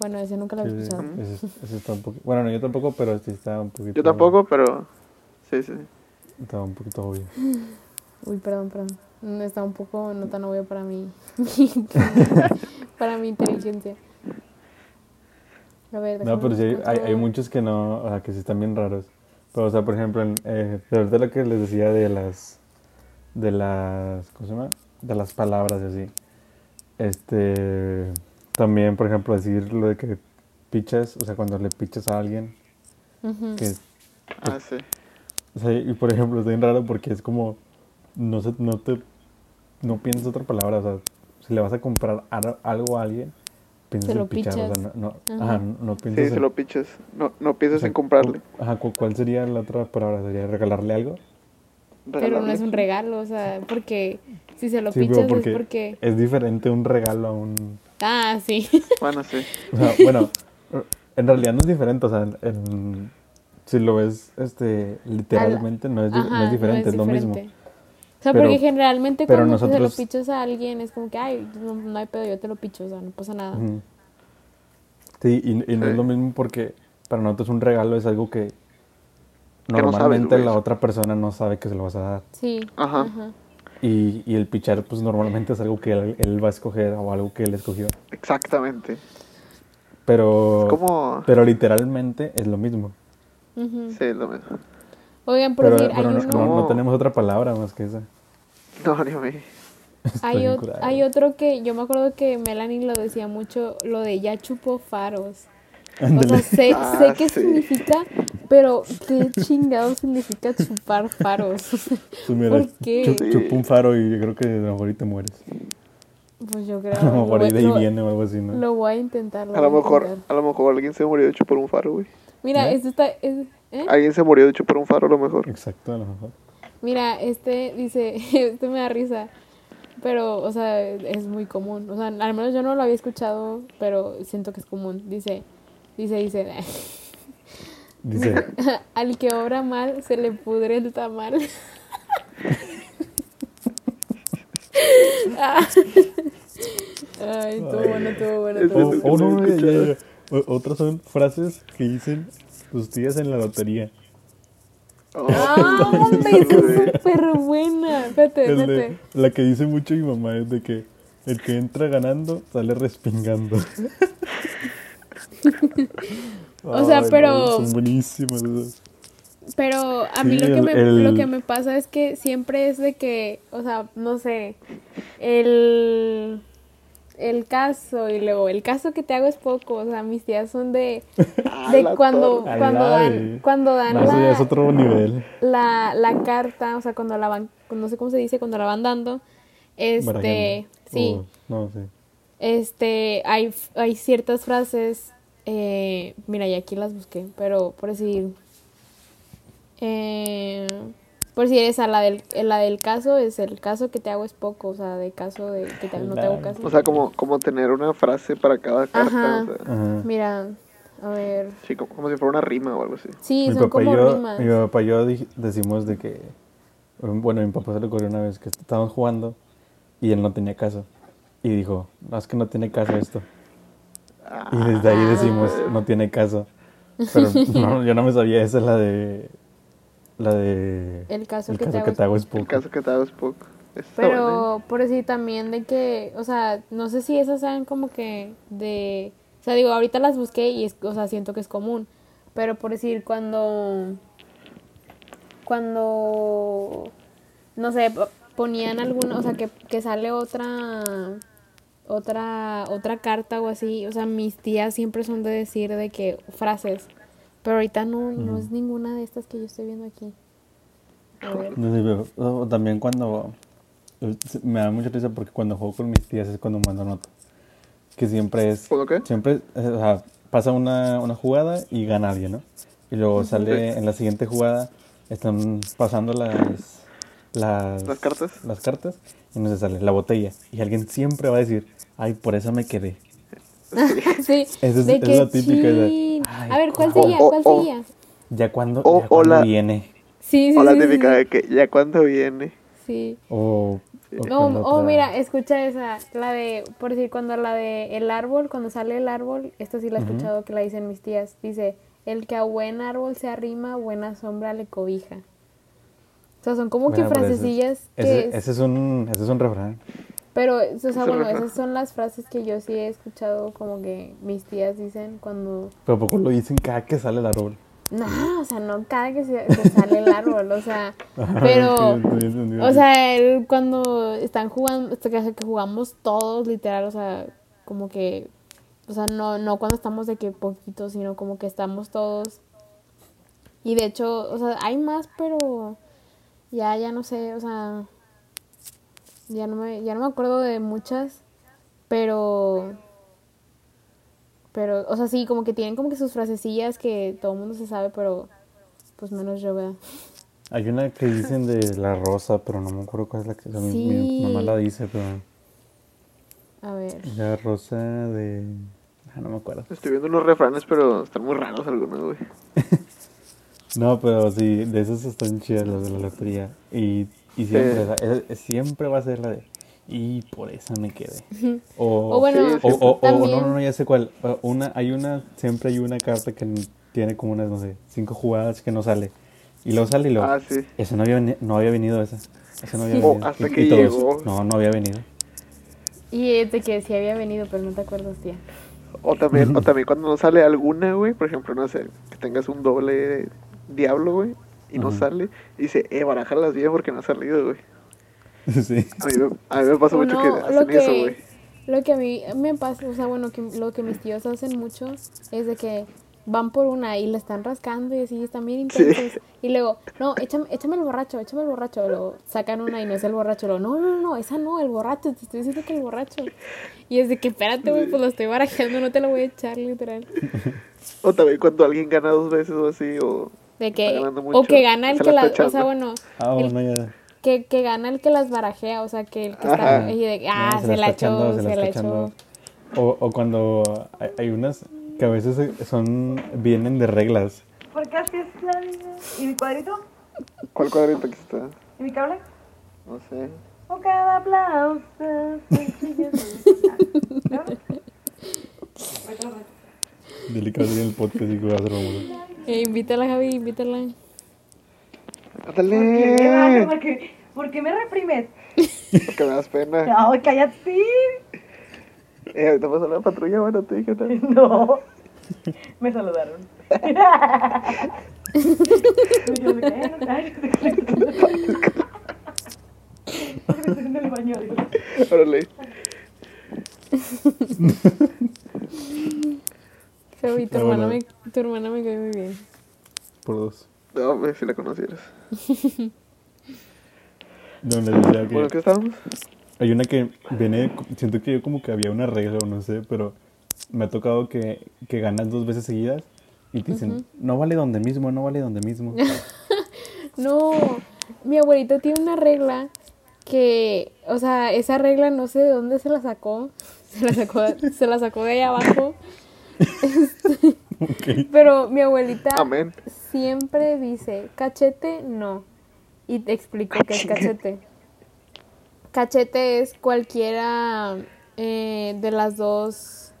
Bueno, ese nunca lo Sí, sí, escuchado. ese, ese está un. Bueno, no, yo tampoco, pero este está un poquito... Yo tampoco, pero... Sí, sí. Está un poquito obvio. [laughs] Uy, perdón, perdón. Está un poco no tan obvio para mí. [laughs] [laughs] para mi inteligencia. A ver, No, pero sí, hay, hay, muchos que no, o sea, que sí están bien raros. Pero, o sea, por ejemplo, en, eh, de lo que les decía de las, de las, ¿cómo se llama? De las palabras y así. Este, también, por ejemplo, decir lo de que pichas, o sea, cuando le pichas a alguien, Ujú. que, Ah, sí. o sea, y por ejemplo, es bien raro porque es como, no sé, no te, no piensas otra palabra, o sea, si le vas a comprar ar- algo a alguien, piensas Se lo en pichar, o sea, pichas. no, no, Ajá. ajá, no piensas Sí, se lo pichas. No, no o piensas sea, en comprarle. cu- Ajá, cu- ¿cuál sería la otra palabra? ¿Sería regalarle algo? Pero no es un regalo, o sea, porque si se lo Sí, pichas porque es porque... es diferente un regalo a un... Ah, sí. Bueno, sí. O sea, bueno, en realidad no es diferente, o sea, en- en- si lo ves este, literalmente no es, di- no Ajá, es diferente, es lo mismo. O sea, Pero- porque generalmente pero cuando se lo nosotros- pichas a alguien es como que, ay, no, no hay pedo, yo te lo picho, o sea, no pasa nada. Sí, y, y no Sí. es lo mismo porque para nosotros un regalo es algo que no sabes, normalmente güey. la otra persona no sabe que se lo vas a dar. Sí. Ajá. Y, y el pichar, pues normalmente es algo que él, él va a escoger o algo que él escogió. Exactamente. Pero, Es como... pero literalmente es lo mismo. Ujú. Sí, es lo mismo. Oigan, por Pero, decir, pero hay no, uno... no- no No. tenemos otra palabra más que esa. No, ni a mí. [laughs] Está Hay, hay otro que yo me acuerdo que Melanie lo decía mucho, lo de ya chupó faros. O sea, sé, [laughs] Ah, sé qué sí. significa, pero ¿qué chingado significa chupar faros? [laughs] Mira, ¿Por qué? chu- chupa un faro y yo creo que a lo mejor ahí te mueres. Pues yo creo. A lo mejor ahí de ahí lo- viene o algo así, ¿no? Lo voy a intentar. A lo a mejor, intentar. a lo mejor alguien se murió de chupar un faro, güey. Mira, ¿Eh? este está. es- ¿eh? Alguien se murió de chupar un faro, a lo mejor. Exacto, a lo mejor. Mira, este dice. [laughs] Este me da risa. Pero, o sea, es muy común. O sea, al menos yo no lo había escuchado, pero siento que es común. Dice. Dice, dice. [laughs] Dice, [laughs] Al que obra mal se le pudre el tamal. Ah. Ay, estuvo bueno, estuvo bueno. Eso estuvo oh, es bueno. oh, no, no, ya, escuchado. ya, ya. O- Otras son frases que dicen tus tías en la lotería. Oh, Ah, [laughs] hombre, esa es súper buena. Espérate, espérate. la que dice mucho mi mamá es de que el que entra ganando sale respingando. [laughs] O sea, Ay, no, pero- son buenísimos esos. Pero a mí Sí, lo, que el- me, el- lo que me pasa es que siempre es de que, o sea, no sé, el, el caso y luego el caso que te hago es poco, o sea, mis tías son de, [laughs] A de cuando, torre. cuando dan, cuando dan No, eso ya la, es otro nivel. la, la carta, o sea, cuando la van, no sé cómo se dice, cuando la van dando, este, sí, Oh, no, sí. este, hay, hay ciertas frases, eh, mira, y aquí las busqué, pero por decir, eh, por decir esa, la del, la del caso, es el caso que te hago es poco, o sea, de caso de que te- no te hago caso. O sea, como, como tener una frase para cada carta. Ajá. O sea, Ajá. Mira, a ver, sí, como, como si fuera una rima o algo así. sí, mi son papá y yo, rimas. mi papá y yo decimos de que, bueno, a mi papá se le ocurrió una vez que estábamos jugando y él no tenía caso. Y dijo, no, es que no tiene caso esto. Y desde ahí decimos, no tiene caso. Pero [laughs] no, yo no me sabía, esa es la de, la de, El caso el que caso te hago que es te hago es El poco. caso que te hago es poco. Pero por decir también de que, o sea, no sé si esas sean como que de, o sea, digo, ahorita las busqué y es, o sea, siento que es común, pero por decir cuando, cuando, no sé, po- ponían alguna, o sea, que, que sale otra, otra, otra carta o así, o sea, mis tías siempre son de decir de que frases, pero ahorita no, no es ninguna de estas que yo estoy viendo aquí. A ver. Pero, también cuando, me da mucha risa porque cuando juego con mis tías es cuando mando notas. Que siempre es, ¿Cuándo qué? siempre, eh, o sea, pasa una, una jugada y gana alguien, ¿no? Y luego sale en la siguiente jugada, están pasando las, las, ¿Las cartas? las cartas y no se sale la botella. Y alguien siempre va a decir, ay, por eso me quedé. [laughs] sí, Esa es- de es que la típica. Ay, A ver, ¿cuál seguía? o- ¿Cuál o- seguía? Ya cuando, ya cuando viene. Sí, sí, O la sí, típica sí. de que ya cuando viene. Sí. O, o oh, mira, escucha esa, la de, por decir, cuando la de el árbol, cuando sale el árbol, esta sí la he escuchado que la dicen mis tías, dice, el que a buen árbol se arrima, buena sombra le cobija. O sea, son como que ese frasecillas que... Ese, es- ese es un, ese es un refrán. Pero, o sea, bueno, esas son las frases que yo sí he escuchado como que mis tías dicen cuando... Pero poco lo dicen cada que sale el árbol. No, o sea, no cada que se, sale el árbol, o sea, [laughs] Ajá, pero... O sea, el- cuando están jugando, que que jugamos todos, literal, o sea, como que, o sea, no, no cuando estamos de que poquitos, sino como que estamos todos. Y de hecho, o sea, hay más, pero ya, ya no sé, o sea, ya no me, ya no me acuerdo de muchas, pero, pero, o sea, sí, como que tienen como que sus frasecillas que todo el mundo se sabe, pero pues menos yo, ¿verdad? Hay una que dicen de la rosa, pero no me acuerdo cuál es la que o sea, mi- mamá la dice, pero A ver. la rosa de ah, no me acuerdo. Estoy viendo unos refranes, pero están muy raros algunos, güey. [laughs] No, pero sí, de esas están chidas las de la lotería y, y siempre, Eh. la- es- es- siempre va a ser la de y por eso me quedé. O, O bueno, o, o- o- no, no, no, ya sé cuál. Uh, Una, hay una, siempre hay una carta que tiene como unas, no sé, cinco jugadas que no sale. Y luego sale y luego, Ah, sí. esa no había, no había venido esa. Esa no había Oh, venido. hasta Y- que y todos, llegó. No, no había venido. Y de que sí había venido, pero no te acuerdas, tía. O también, o también cuando no sale alguna, güey, por ejemplo, no sé, que tengas un doble diablo, güey, y no Ajá. sale. Y dice, eh, barajarlas bien porque no ha salido, güey. [laughs] Sí. A mí, me- a mí me pasa mucho no, que lo hacen eso, güey. lo que a mí me pasa, o sea, bueno, que lo que mis tíos hacen mucho es de que van por una y la están rascando y así están bien Sí. intensos. Y luego, no, échame, échame el borracho, échame el borracho. Luego sacan una y no es el borracho. Luego, no, no, no, esa no, el borracho, te estoy diciendo que el borracho. Y es de que, espérate, güey, pues lo estoy barajeando, no te lo voy a echar, literal. [laughs] O también cuando alguien gana dos veces o así, o... De que, o que gana el se que la las, o sea, bueno, Ah, el- bueno, ya. que, que gana el que las barajea, o sea, que el que Ajá. está, y de, ah, No, se, la está echó, se, está la echó. O, o cuando hay, hay unas que a veces son vienen de reglas. Porque así es la vida. ¿Y mi cuadrito? ¿Cuál cuadrito que está? ¿Y mi cable? No sé. O cada aplauso. ¿No? Delicado en el podcast y que va a. Eh, invítala, Javi, invítala. ¿Por qué me das? ¡Ándale! ¿Por qué, por qué me reprimes? Porque me das pena. [laughs] No, cállate. Eh, ahorita pasó la patrulla, bueno, te dije nada. [laughs] No. Me saludaron. Y yo me quedé, ay, Estoy en el baño. digo. Órale. [laughs] Javi, tu Ah, hermana, bueno. me, tu hermana me cae muy bien. Por dos. No, hombre, si la conocieras. [laughs] No, les decía Bueno, que ¿qué estábamos? hay una que viene, siento que yo como que había una regla o no sé, pero me ha tocado que, que ganas dos veces seguidas y te dicen, no vale donde mismo, no vale donde mismo. [laughs] No, mi abuelita tiene una regla que, o sea, esa regla no sé de dónde se la sacó. [laughs] Se la sacó, se la sacó de allá abajo. Ok. [laughs] Pero mi abuelita Amén. siempre dice, cachete no. Y te explico qué es cachete. Cachete es cualquiera eh, de las dos.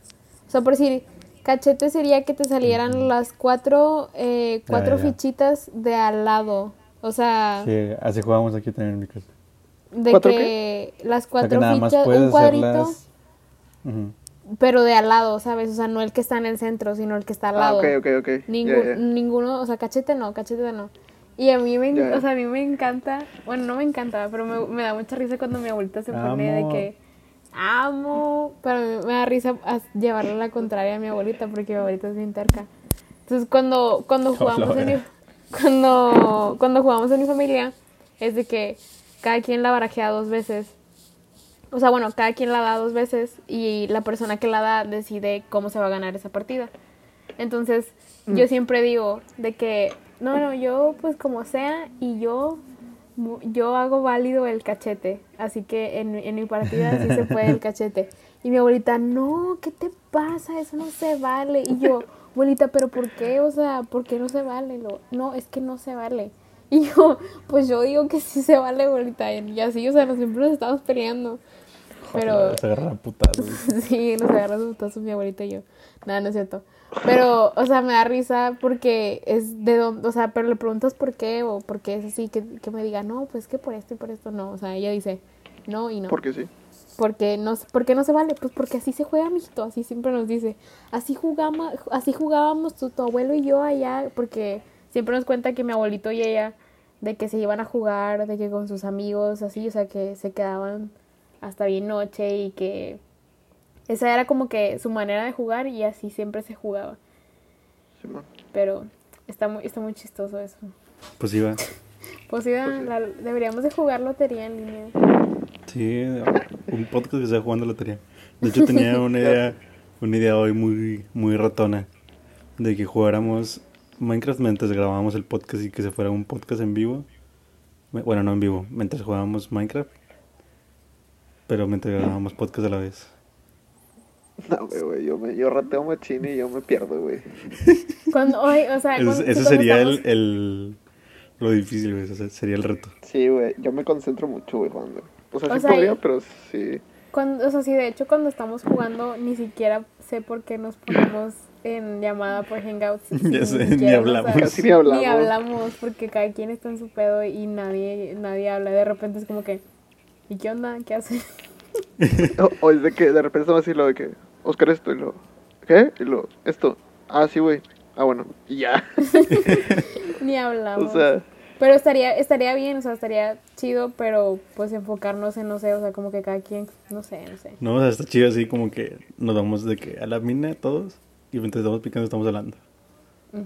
O sea, por decir, cachete sería que te salieran las cuatro, eh, cuatro ya, ya. fichitas de al lado. O sea, Sí, así jugamos aquí también en mi casa. de ¿Cuatro que las O sea, que cuatro nada fichas, un cuadrito, hacerlas... pero de al lado, ¿sabes? O sea, no el que está en el centro, sino el que está al Ah, lado. ok, ok, ok. Ningún, Ya, ya. Ninguno, o sea, cachete no, cachete no. Y a mí me, ya. o sea, a mí me encanta, bueno, no me encanta, pero me, me da mucha risa cuando mi abuelita se pone de que amo, pero a mí me da risa a- llevarle la contraria a mi abuelita porque mi abuelita es bien terca. Entonces, cuando cuando jugamos en mi, cuando cuando jugamos en mi familia es de que cada quien la barajea dos veces. O sea, bueno, cada quien la da dos veces y la persona que la da decide cómo se va a ganar esa partida. Entonces, yo siempre digo de que, no, no, yo pues como sea y yo, yo hago válido el cachete. Así que en, en mi partida sí se puede el [laughs] cachete. Y mi abuelita, no, ¿qué te pasa? Eso no se vale. Y yo, abuelita, ¿pero por qué? O sea, ¿por qué no se vale? Lo, no, es que no se vale. [laughs] Y yo, pues yo digo que sí se vale, abuelita. Y así, o sea, nos siempre nos estamos peleando. Pero Se agarra putazos. [laughs] sí, nos agarra sus putazos mi abuelita y yo. Nada, no es cierto. Pero, o sea, me da risa porque es de dónde, o sea, pero le preguntas por qué o por qué es así, que, que me diga, no, pues que por esto y por esto no. O sea, ella dice, no y no. Porque sí. Porque no, se- ¿Por qué no se vale? Pues porque así se juega, mijito, así siempre nos dice. Así jugamos, así jugábamos tu, tu abuelo y yo allá, porque siempre nos cuenta que mi abuelito y ella, de que se iban a jugar, de que con sus amigos, así, o sea, que se quedaban hasta bien noche y que esa era como que su manera de jugar y así siempre se jugaba. Simón. Pero está muy, está muy chistoso eso. Pues iba. Pues sí, la- deberíamos de jugar lotería en línea. Sí, un podcast que se va jugando lotería. De hecho tenía [laughs] una idea, una idea hoy muy, muy ratona de que jugáramos Minecraft mientras grabábamos el podcast y que se fuera un podcast en vivo. Bueno, no en vivo, mientras jugábamos Minecraft. Pero mientras grabábamos podcast a la vez. [laughs] No, güey, yo, me, yo rateo machín y yo me pierdo, güey. [laughs] Cuando, o sea, Es- cuando- ese cuando sería el, el- lo difícil, güey, sería el reto. Sí, güey, yo me concentro mucho, güey, jugando. O sea, O sí sea, podría, y- pero sí. Cuando, o sea, sí, de hecho, cuando estamos jugando, ni siquiera sé por qué nos ponemos en llamada por Hangouts. [laughs] Ya sé, ni nos hablamos. Casi ni hablamos. Ni hablamos, porque cada quien está en su pedo y nadie, nadie habla. De repente es como que, ¿y qué onda? ¿Qué haces? [laughs] O, o es de que de repente estamos así lo de que, Oscar, esto y lo. ¿Qué? Y lo. Esto. Ah, sí, güey. Ah, bueno. Y ya. [laughs] Ni hablamos. o sea, Pero estaría, estaría bien, o sea, estaría chido, pero pues enfocarnos en, no sé, o sea, como que cada quien, no sé, no sé. No, o sea, está chido así como que nos vamos de que a la mina todos y mientras estamos picando estamos hablando.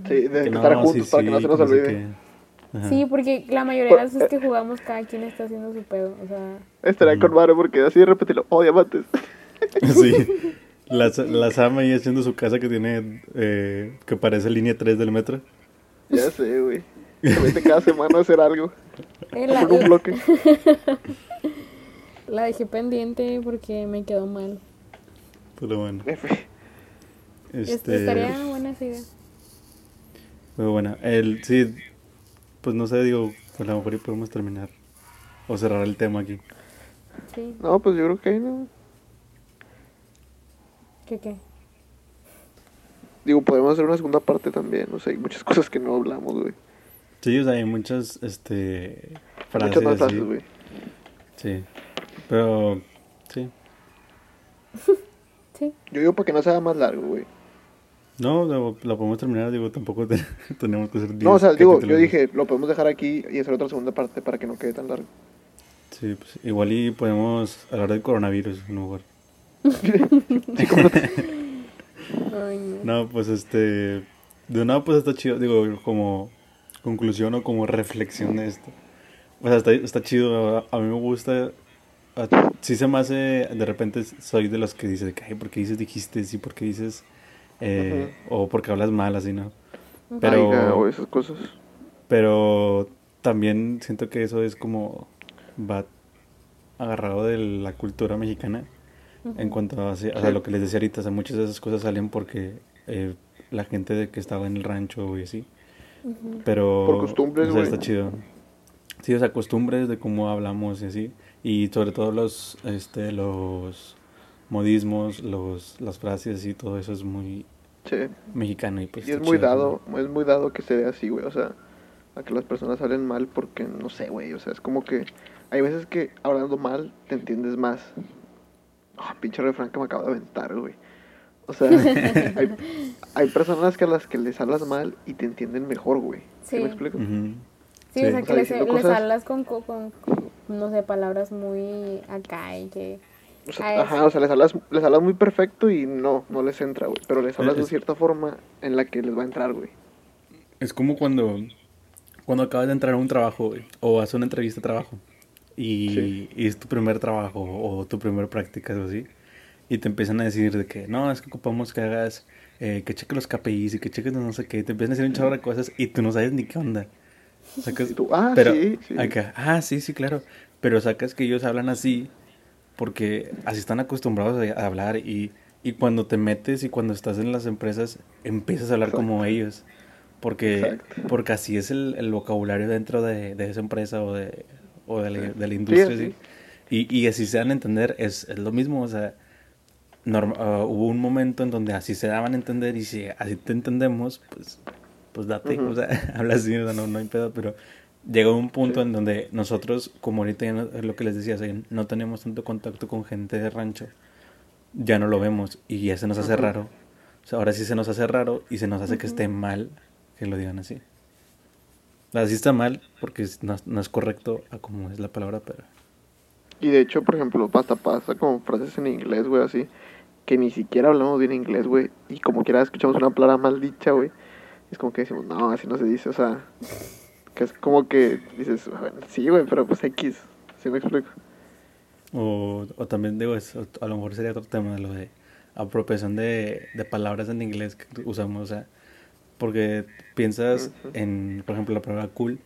Sí, de Que estar no, juntos sí, para que no se nos olvide. Ajá. Sí, porque la mayoría de las veces que jugamos, cada quien está haciendo su pedo, o sea... Estaría con madre porque así de repetirlo. Oh, diamantes. [laughs] Sí. La, la [laughs] Sama ahí haciendo su casa que tiene, eh, que parece línea 3 del metro. ya sé, güey. Se mete cada semana a hacer algo. eh, la, Con un la- bloque. [laughs] la dejé pendiente porque me quedó mal. Pero bueno. Este, Este, estaría buena esa idea. Pero bueno, el, sí, pues no sé, digo, pues a lo mejor podemos terminar o cerrar el tema aquí. Sí, No, pues yo creo que no. ¿qué qué? Digo, podemos hacer una segunda parte también. O sea, hay muchas [laughs] cosas que no hablamos, güey. Sí, o sea, hay muchas, este, frases Muchas frases, güey. Sí, pero, sí. [laughs] Sí, Yo digo para que no sea más largo, güey. No, lo, lo podemos terminar, digo, tampoco te- [laughs] tenemos que hacer No, o sea, 10 digo, yo dije, lo podemos dejar aquí y hacer otra segunda parte para que no quede tan largo. Sí, pues igual y podemos hablar del coronavirus. [laughs] Sí, como no te- Ay, no. No, pues este. De nada, pues está chido. Digo, como conclusión o como reflexión de esto. O sea, está, está chido. A, a mí me gusta. a- sí se me hace. De repente soy de los que dice, ay, ¿por qué dices dijiste? Sí, ¿por qué dices? Eh, O porque hablas mal, así, ¿no? Pero. Aiga, o esas cosas. Pero también siento que eso es como va agarrado de la cultura mexicana en cuanto a, así- o sea, lo que les decía ahorita, o sea, muchas de esas cosas salen porque eh, la gente de que estaba en el rancho y así. Pero Por costumbres, o sea, está chido. Sí, o sea, costumbres de cómo hablamos y así. Y sobre todo los este los modismos, los las frases y todo eso es muy Sí. mexicano y pues Y es muy chido, dado, es muy dado que se dé así, güey. O sea, a que las personas hablen mal porque, no sé, güey. O sea, es como que hay veces que hablando mal te entiendes más. Ah, pinche refrán que me acabo de aventar, güey. O sea, [laughs] hay, hay personas que a las que les hablas mal y te entienden mejor, güey. ¿Sí, Sí. me explico? Sí, Sí. o sea, O que sea, les, diciendo les cosas- hablas con, co- con, con, no sé, palabras muy acá y que... O sea, ajá, o sea, les hablas, les hablas muy perfecto y no, no les entra, güey. Pero les hablas de Es- cierta forma en la que les va a entrar, güey. Es como cuando, cuando acabas de entrar a un trabajo güey, o haces una entrevista de trabajo y, Sí. y es tu primer trabajo o tu primer práctica o así y te empiezan a decir de que no, es que ocupamos que hagas, eh, que cheques los KPIs y que cheques no sé qué, y te empiezan a decir un chorro de cosas y tú no sabes ni qué onda. Sacas- tú, ah, pero sí, sí. acá, ah, sí, sí, claro, pero sacas que ellos hablan así porque así están acostumbrados a, a hablar y, y cuando te metes y cuando estás en las empresas empiezas a hablar como ellos. Porque, Exacto. porque así es el, el vocabulario dentro de, de esa empresa o de, o de, la, de la industria. así. ¿sí? Y, y así se dan a entender, es, es lo mismo. O sea, norma- ah, hubo un momento en donde así se daban a entender y si así te entendemos, pues, pues date, Ujú. o sea, [laughs] habla así, o sea, no, no hay pedo, pero llegó un punto en donde nosotros, como ahorita ya no- es lo que les decía, no tenemos tanto contacto con gente de rancho, ya no lo vemos y ya se nos hace raro. O sea, ahora sí se nos hace raro y se nos hace que esté mal que lo digan así. O sea, sí está mal porque no, no es correcto a como es la palabra, pero... Y de hecho, por ejemplo, hasta pasa como frases en inglés, güey, así, que ni siquiera hablamos bien inglés, güey, y como quiera escuchamos una palabra mal dicha, güey, es como que decimos, no, así no se dice, o sea, que es como que dices, bueno, sí, güey, pero pues X, ¿sí me explico? O, o también digo, eso, a lo mejor sería otro tema, lo de apropiación de, de palabras en inglés que usamos, o sea, porque piensas Ujú. en, por ejemplo, la palabra cool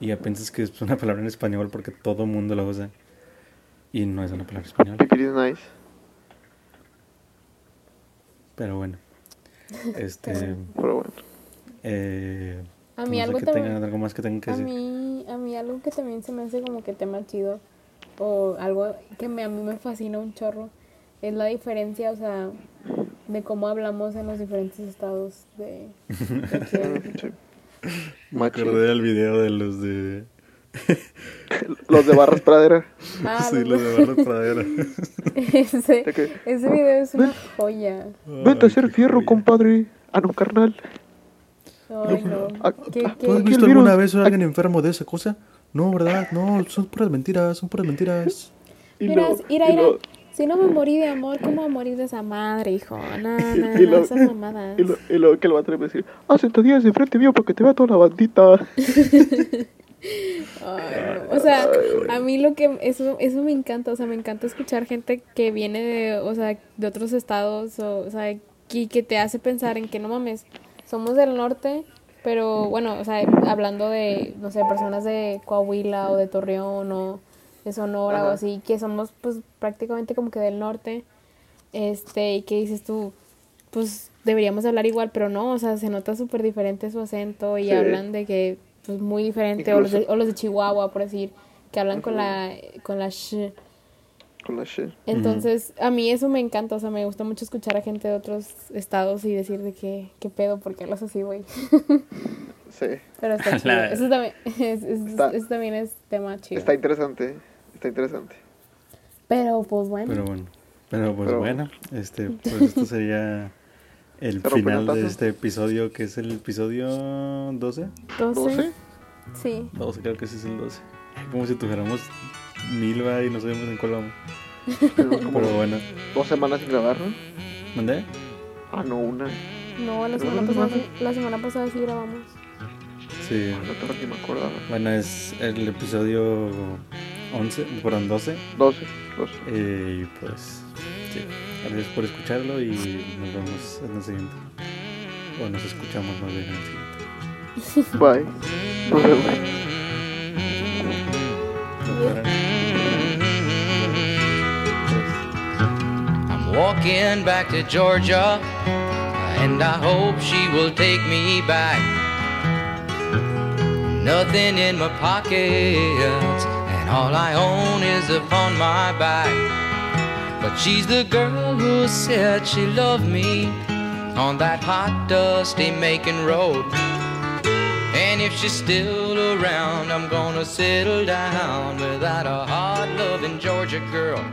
y ya piensas que es una palabra en español porque todo mundo la usa y no es una palabra española, nice. pero bueno, este, Pero bueno, eh, A mí no sé algo que también- tengan algo más que tengan que A decir. mí, a mí algo que también se me hace como que tema chido o algo que me, a mí me fascina un chorro es la diferencia, o sea, de cómo hablamos en los diferentes estados de. [laughs] Me acordé del video de los de... [laughs] Los de Barras Pradera. Ah, [laughs] sí, los- los de Barra Pradera. ese, ese video es una joya. Vete a qué fierro, compadre. Ah, no, carnal. Ay, no. Ah, ¿Qué, ah, qué? ¿Tú has visto alguna vez a alguien enfermo de esa cosa? No, ¿verdad? No, son puras mentiras, son puras mentiras. [laughs] Y Mira, lo- mira, y mira. lo- Si no me morí de amor, ¿cómo voy a morir de esa madre, hijo? No, [laughs] no, Y- no, lo- esas mamadas. Y, lo, y luego que el vato le va a decir, ah, sentadillas de frente mío para que te vea toda la bandita. [laughs] Ay, no. O sea, a mí lo que eso eso me encanta, o sea, me encanta escuchar gente que viene de, o sea, de otros estados o, o sea, y que te hace pensar en que no mames, somos del norte, pero bueno, o sea, hablando de, no sé, personas de Coahuila o de Torreón o de Sonora o así, que somos pues prácticamente como que del norte. Este, y que dices tú, pues deberíamos hablar igual, pero no, o sea, se nota súper diferente su acento y Sí. hablan de que, pues muy diferente, o los, de, o los de Chihuahua, por decir, que hablan con la, con la sh. Con la shit. Entonces, a mí eso me encanta, o sea, me gusta mucho escuchar a gente de otros estados y decir de que, qué pedo, porque hablas así, güey. [laughs] Sí. Pero está [laughs] chido. La- Eso también, [laughs] es, es- Está- eso también es tema chido. Está interesante. Está interesante. Pero, pues bueno. Pero bueno, pero pues Pero- bueno, este, pues esto sería el final de este episodio, que es el episodio 12. 12. ¿12? Sí. 12, creo que ese es el 12. Como si tuviéramos mil va y no sabemos en cuál vamos. Como Pero bueno, dos semanas sin grabar, ¿no? ¿mandé? Ah, no, una. No, la semana, no pasada, la semana pasada sí grabamos. Sí. Ah, no, me acordaba. Bueno, es el episodio 11, perdón, 12. 12. 12. Eh, y pues, sí. Gracias por escucharlo y nos vemos en el siguiente. O nos escuchamos más bien en el siguiente. Bye. Nos vemos. Walking back to Georgia, and I hope she will take me back. Nothing in my pockets, and all I own is upon my back. But she's the girl who said she loved me on that hot, dusty Macon road. And if she's still around, I'm gonna settle down without a hard loving Georgia girl.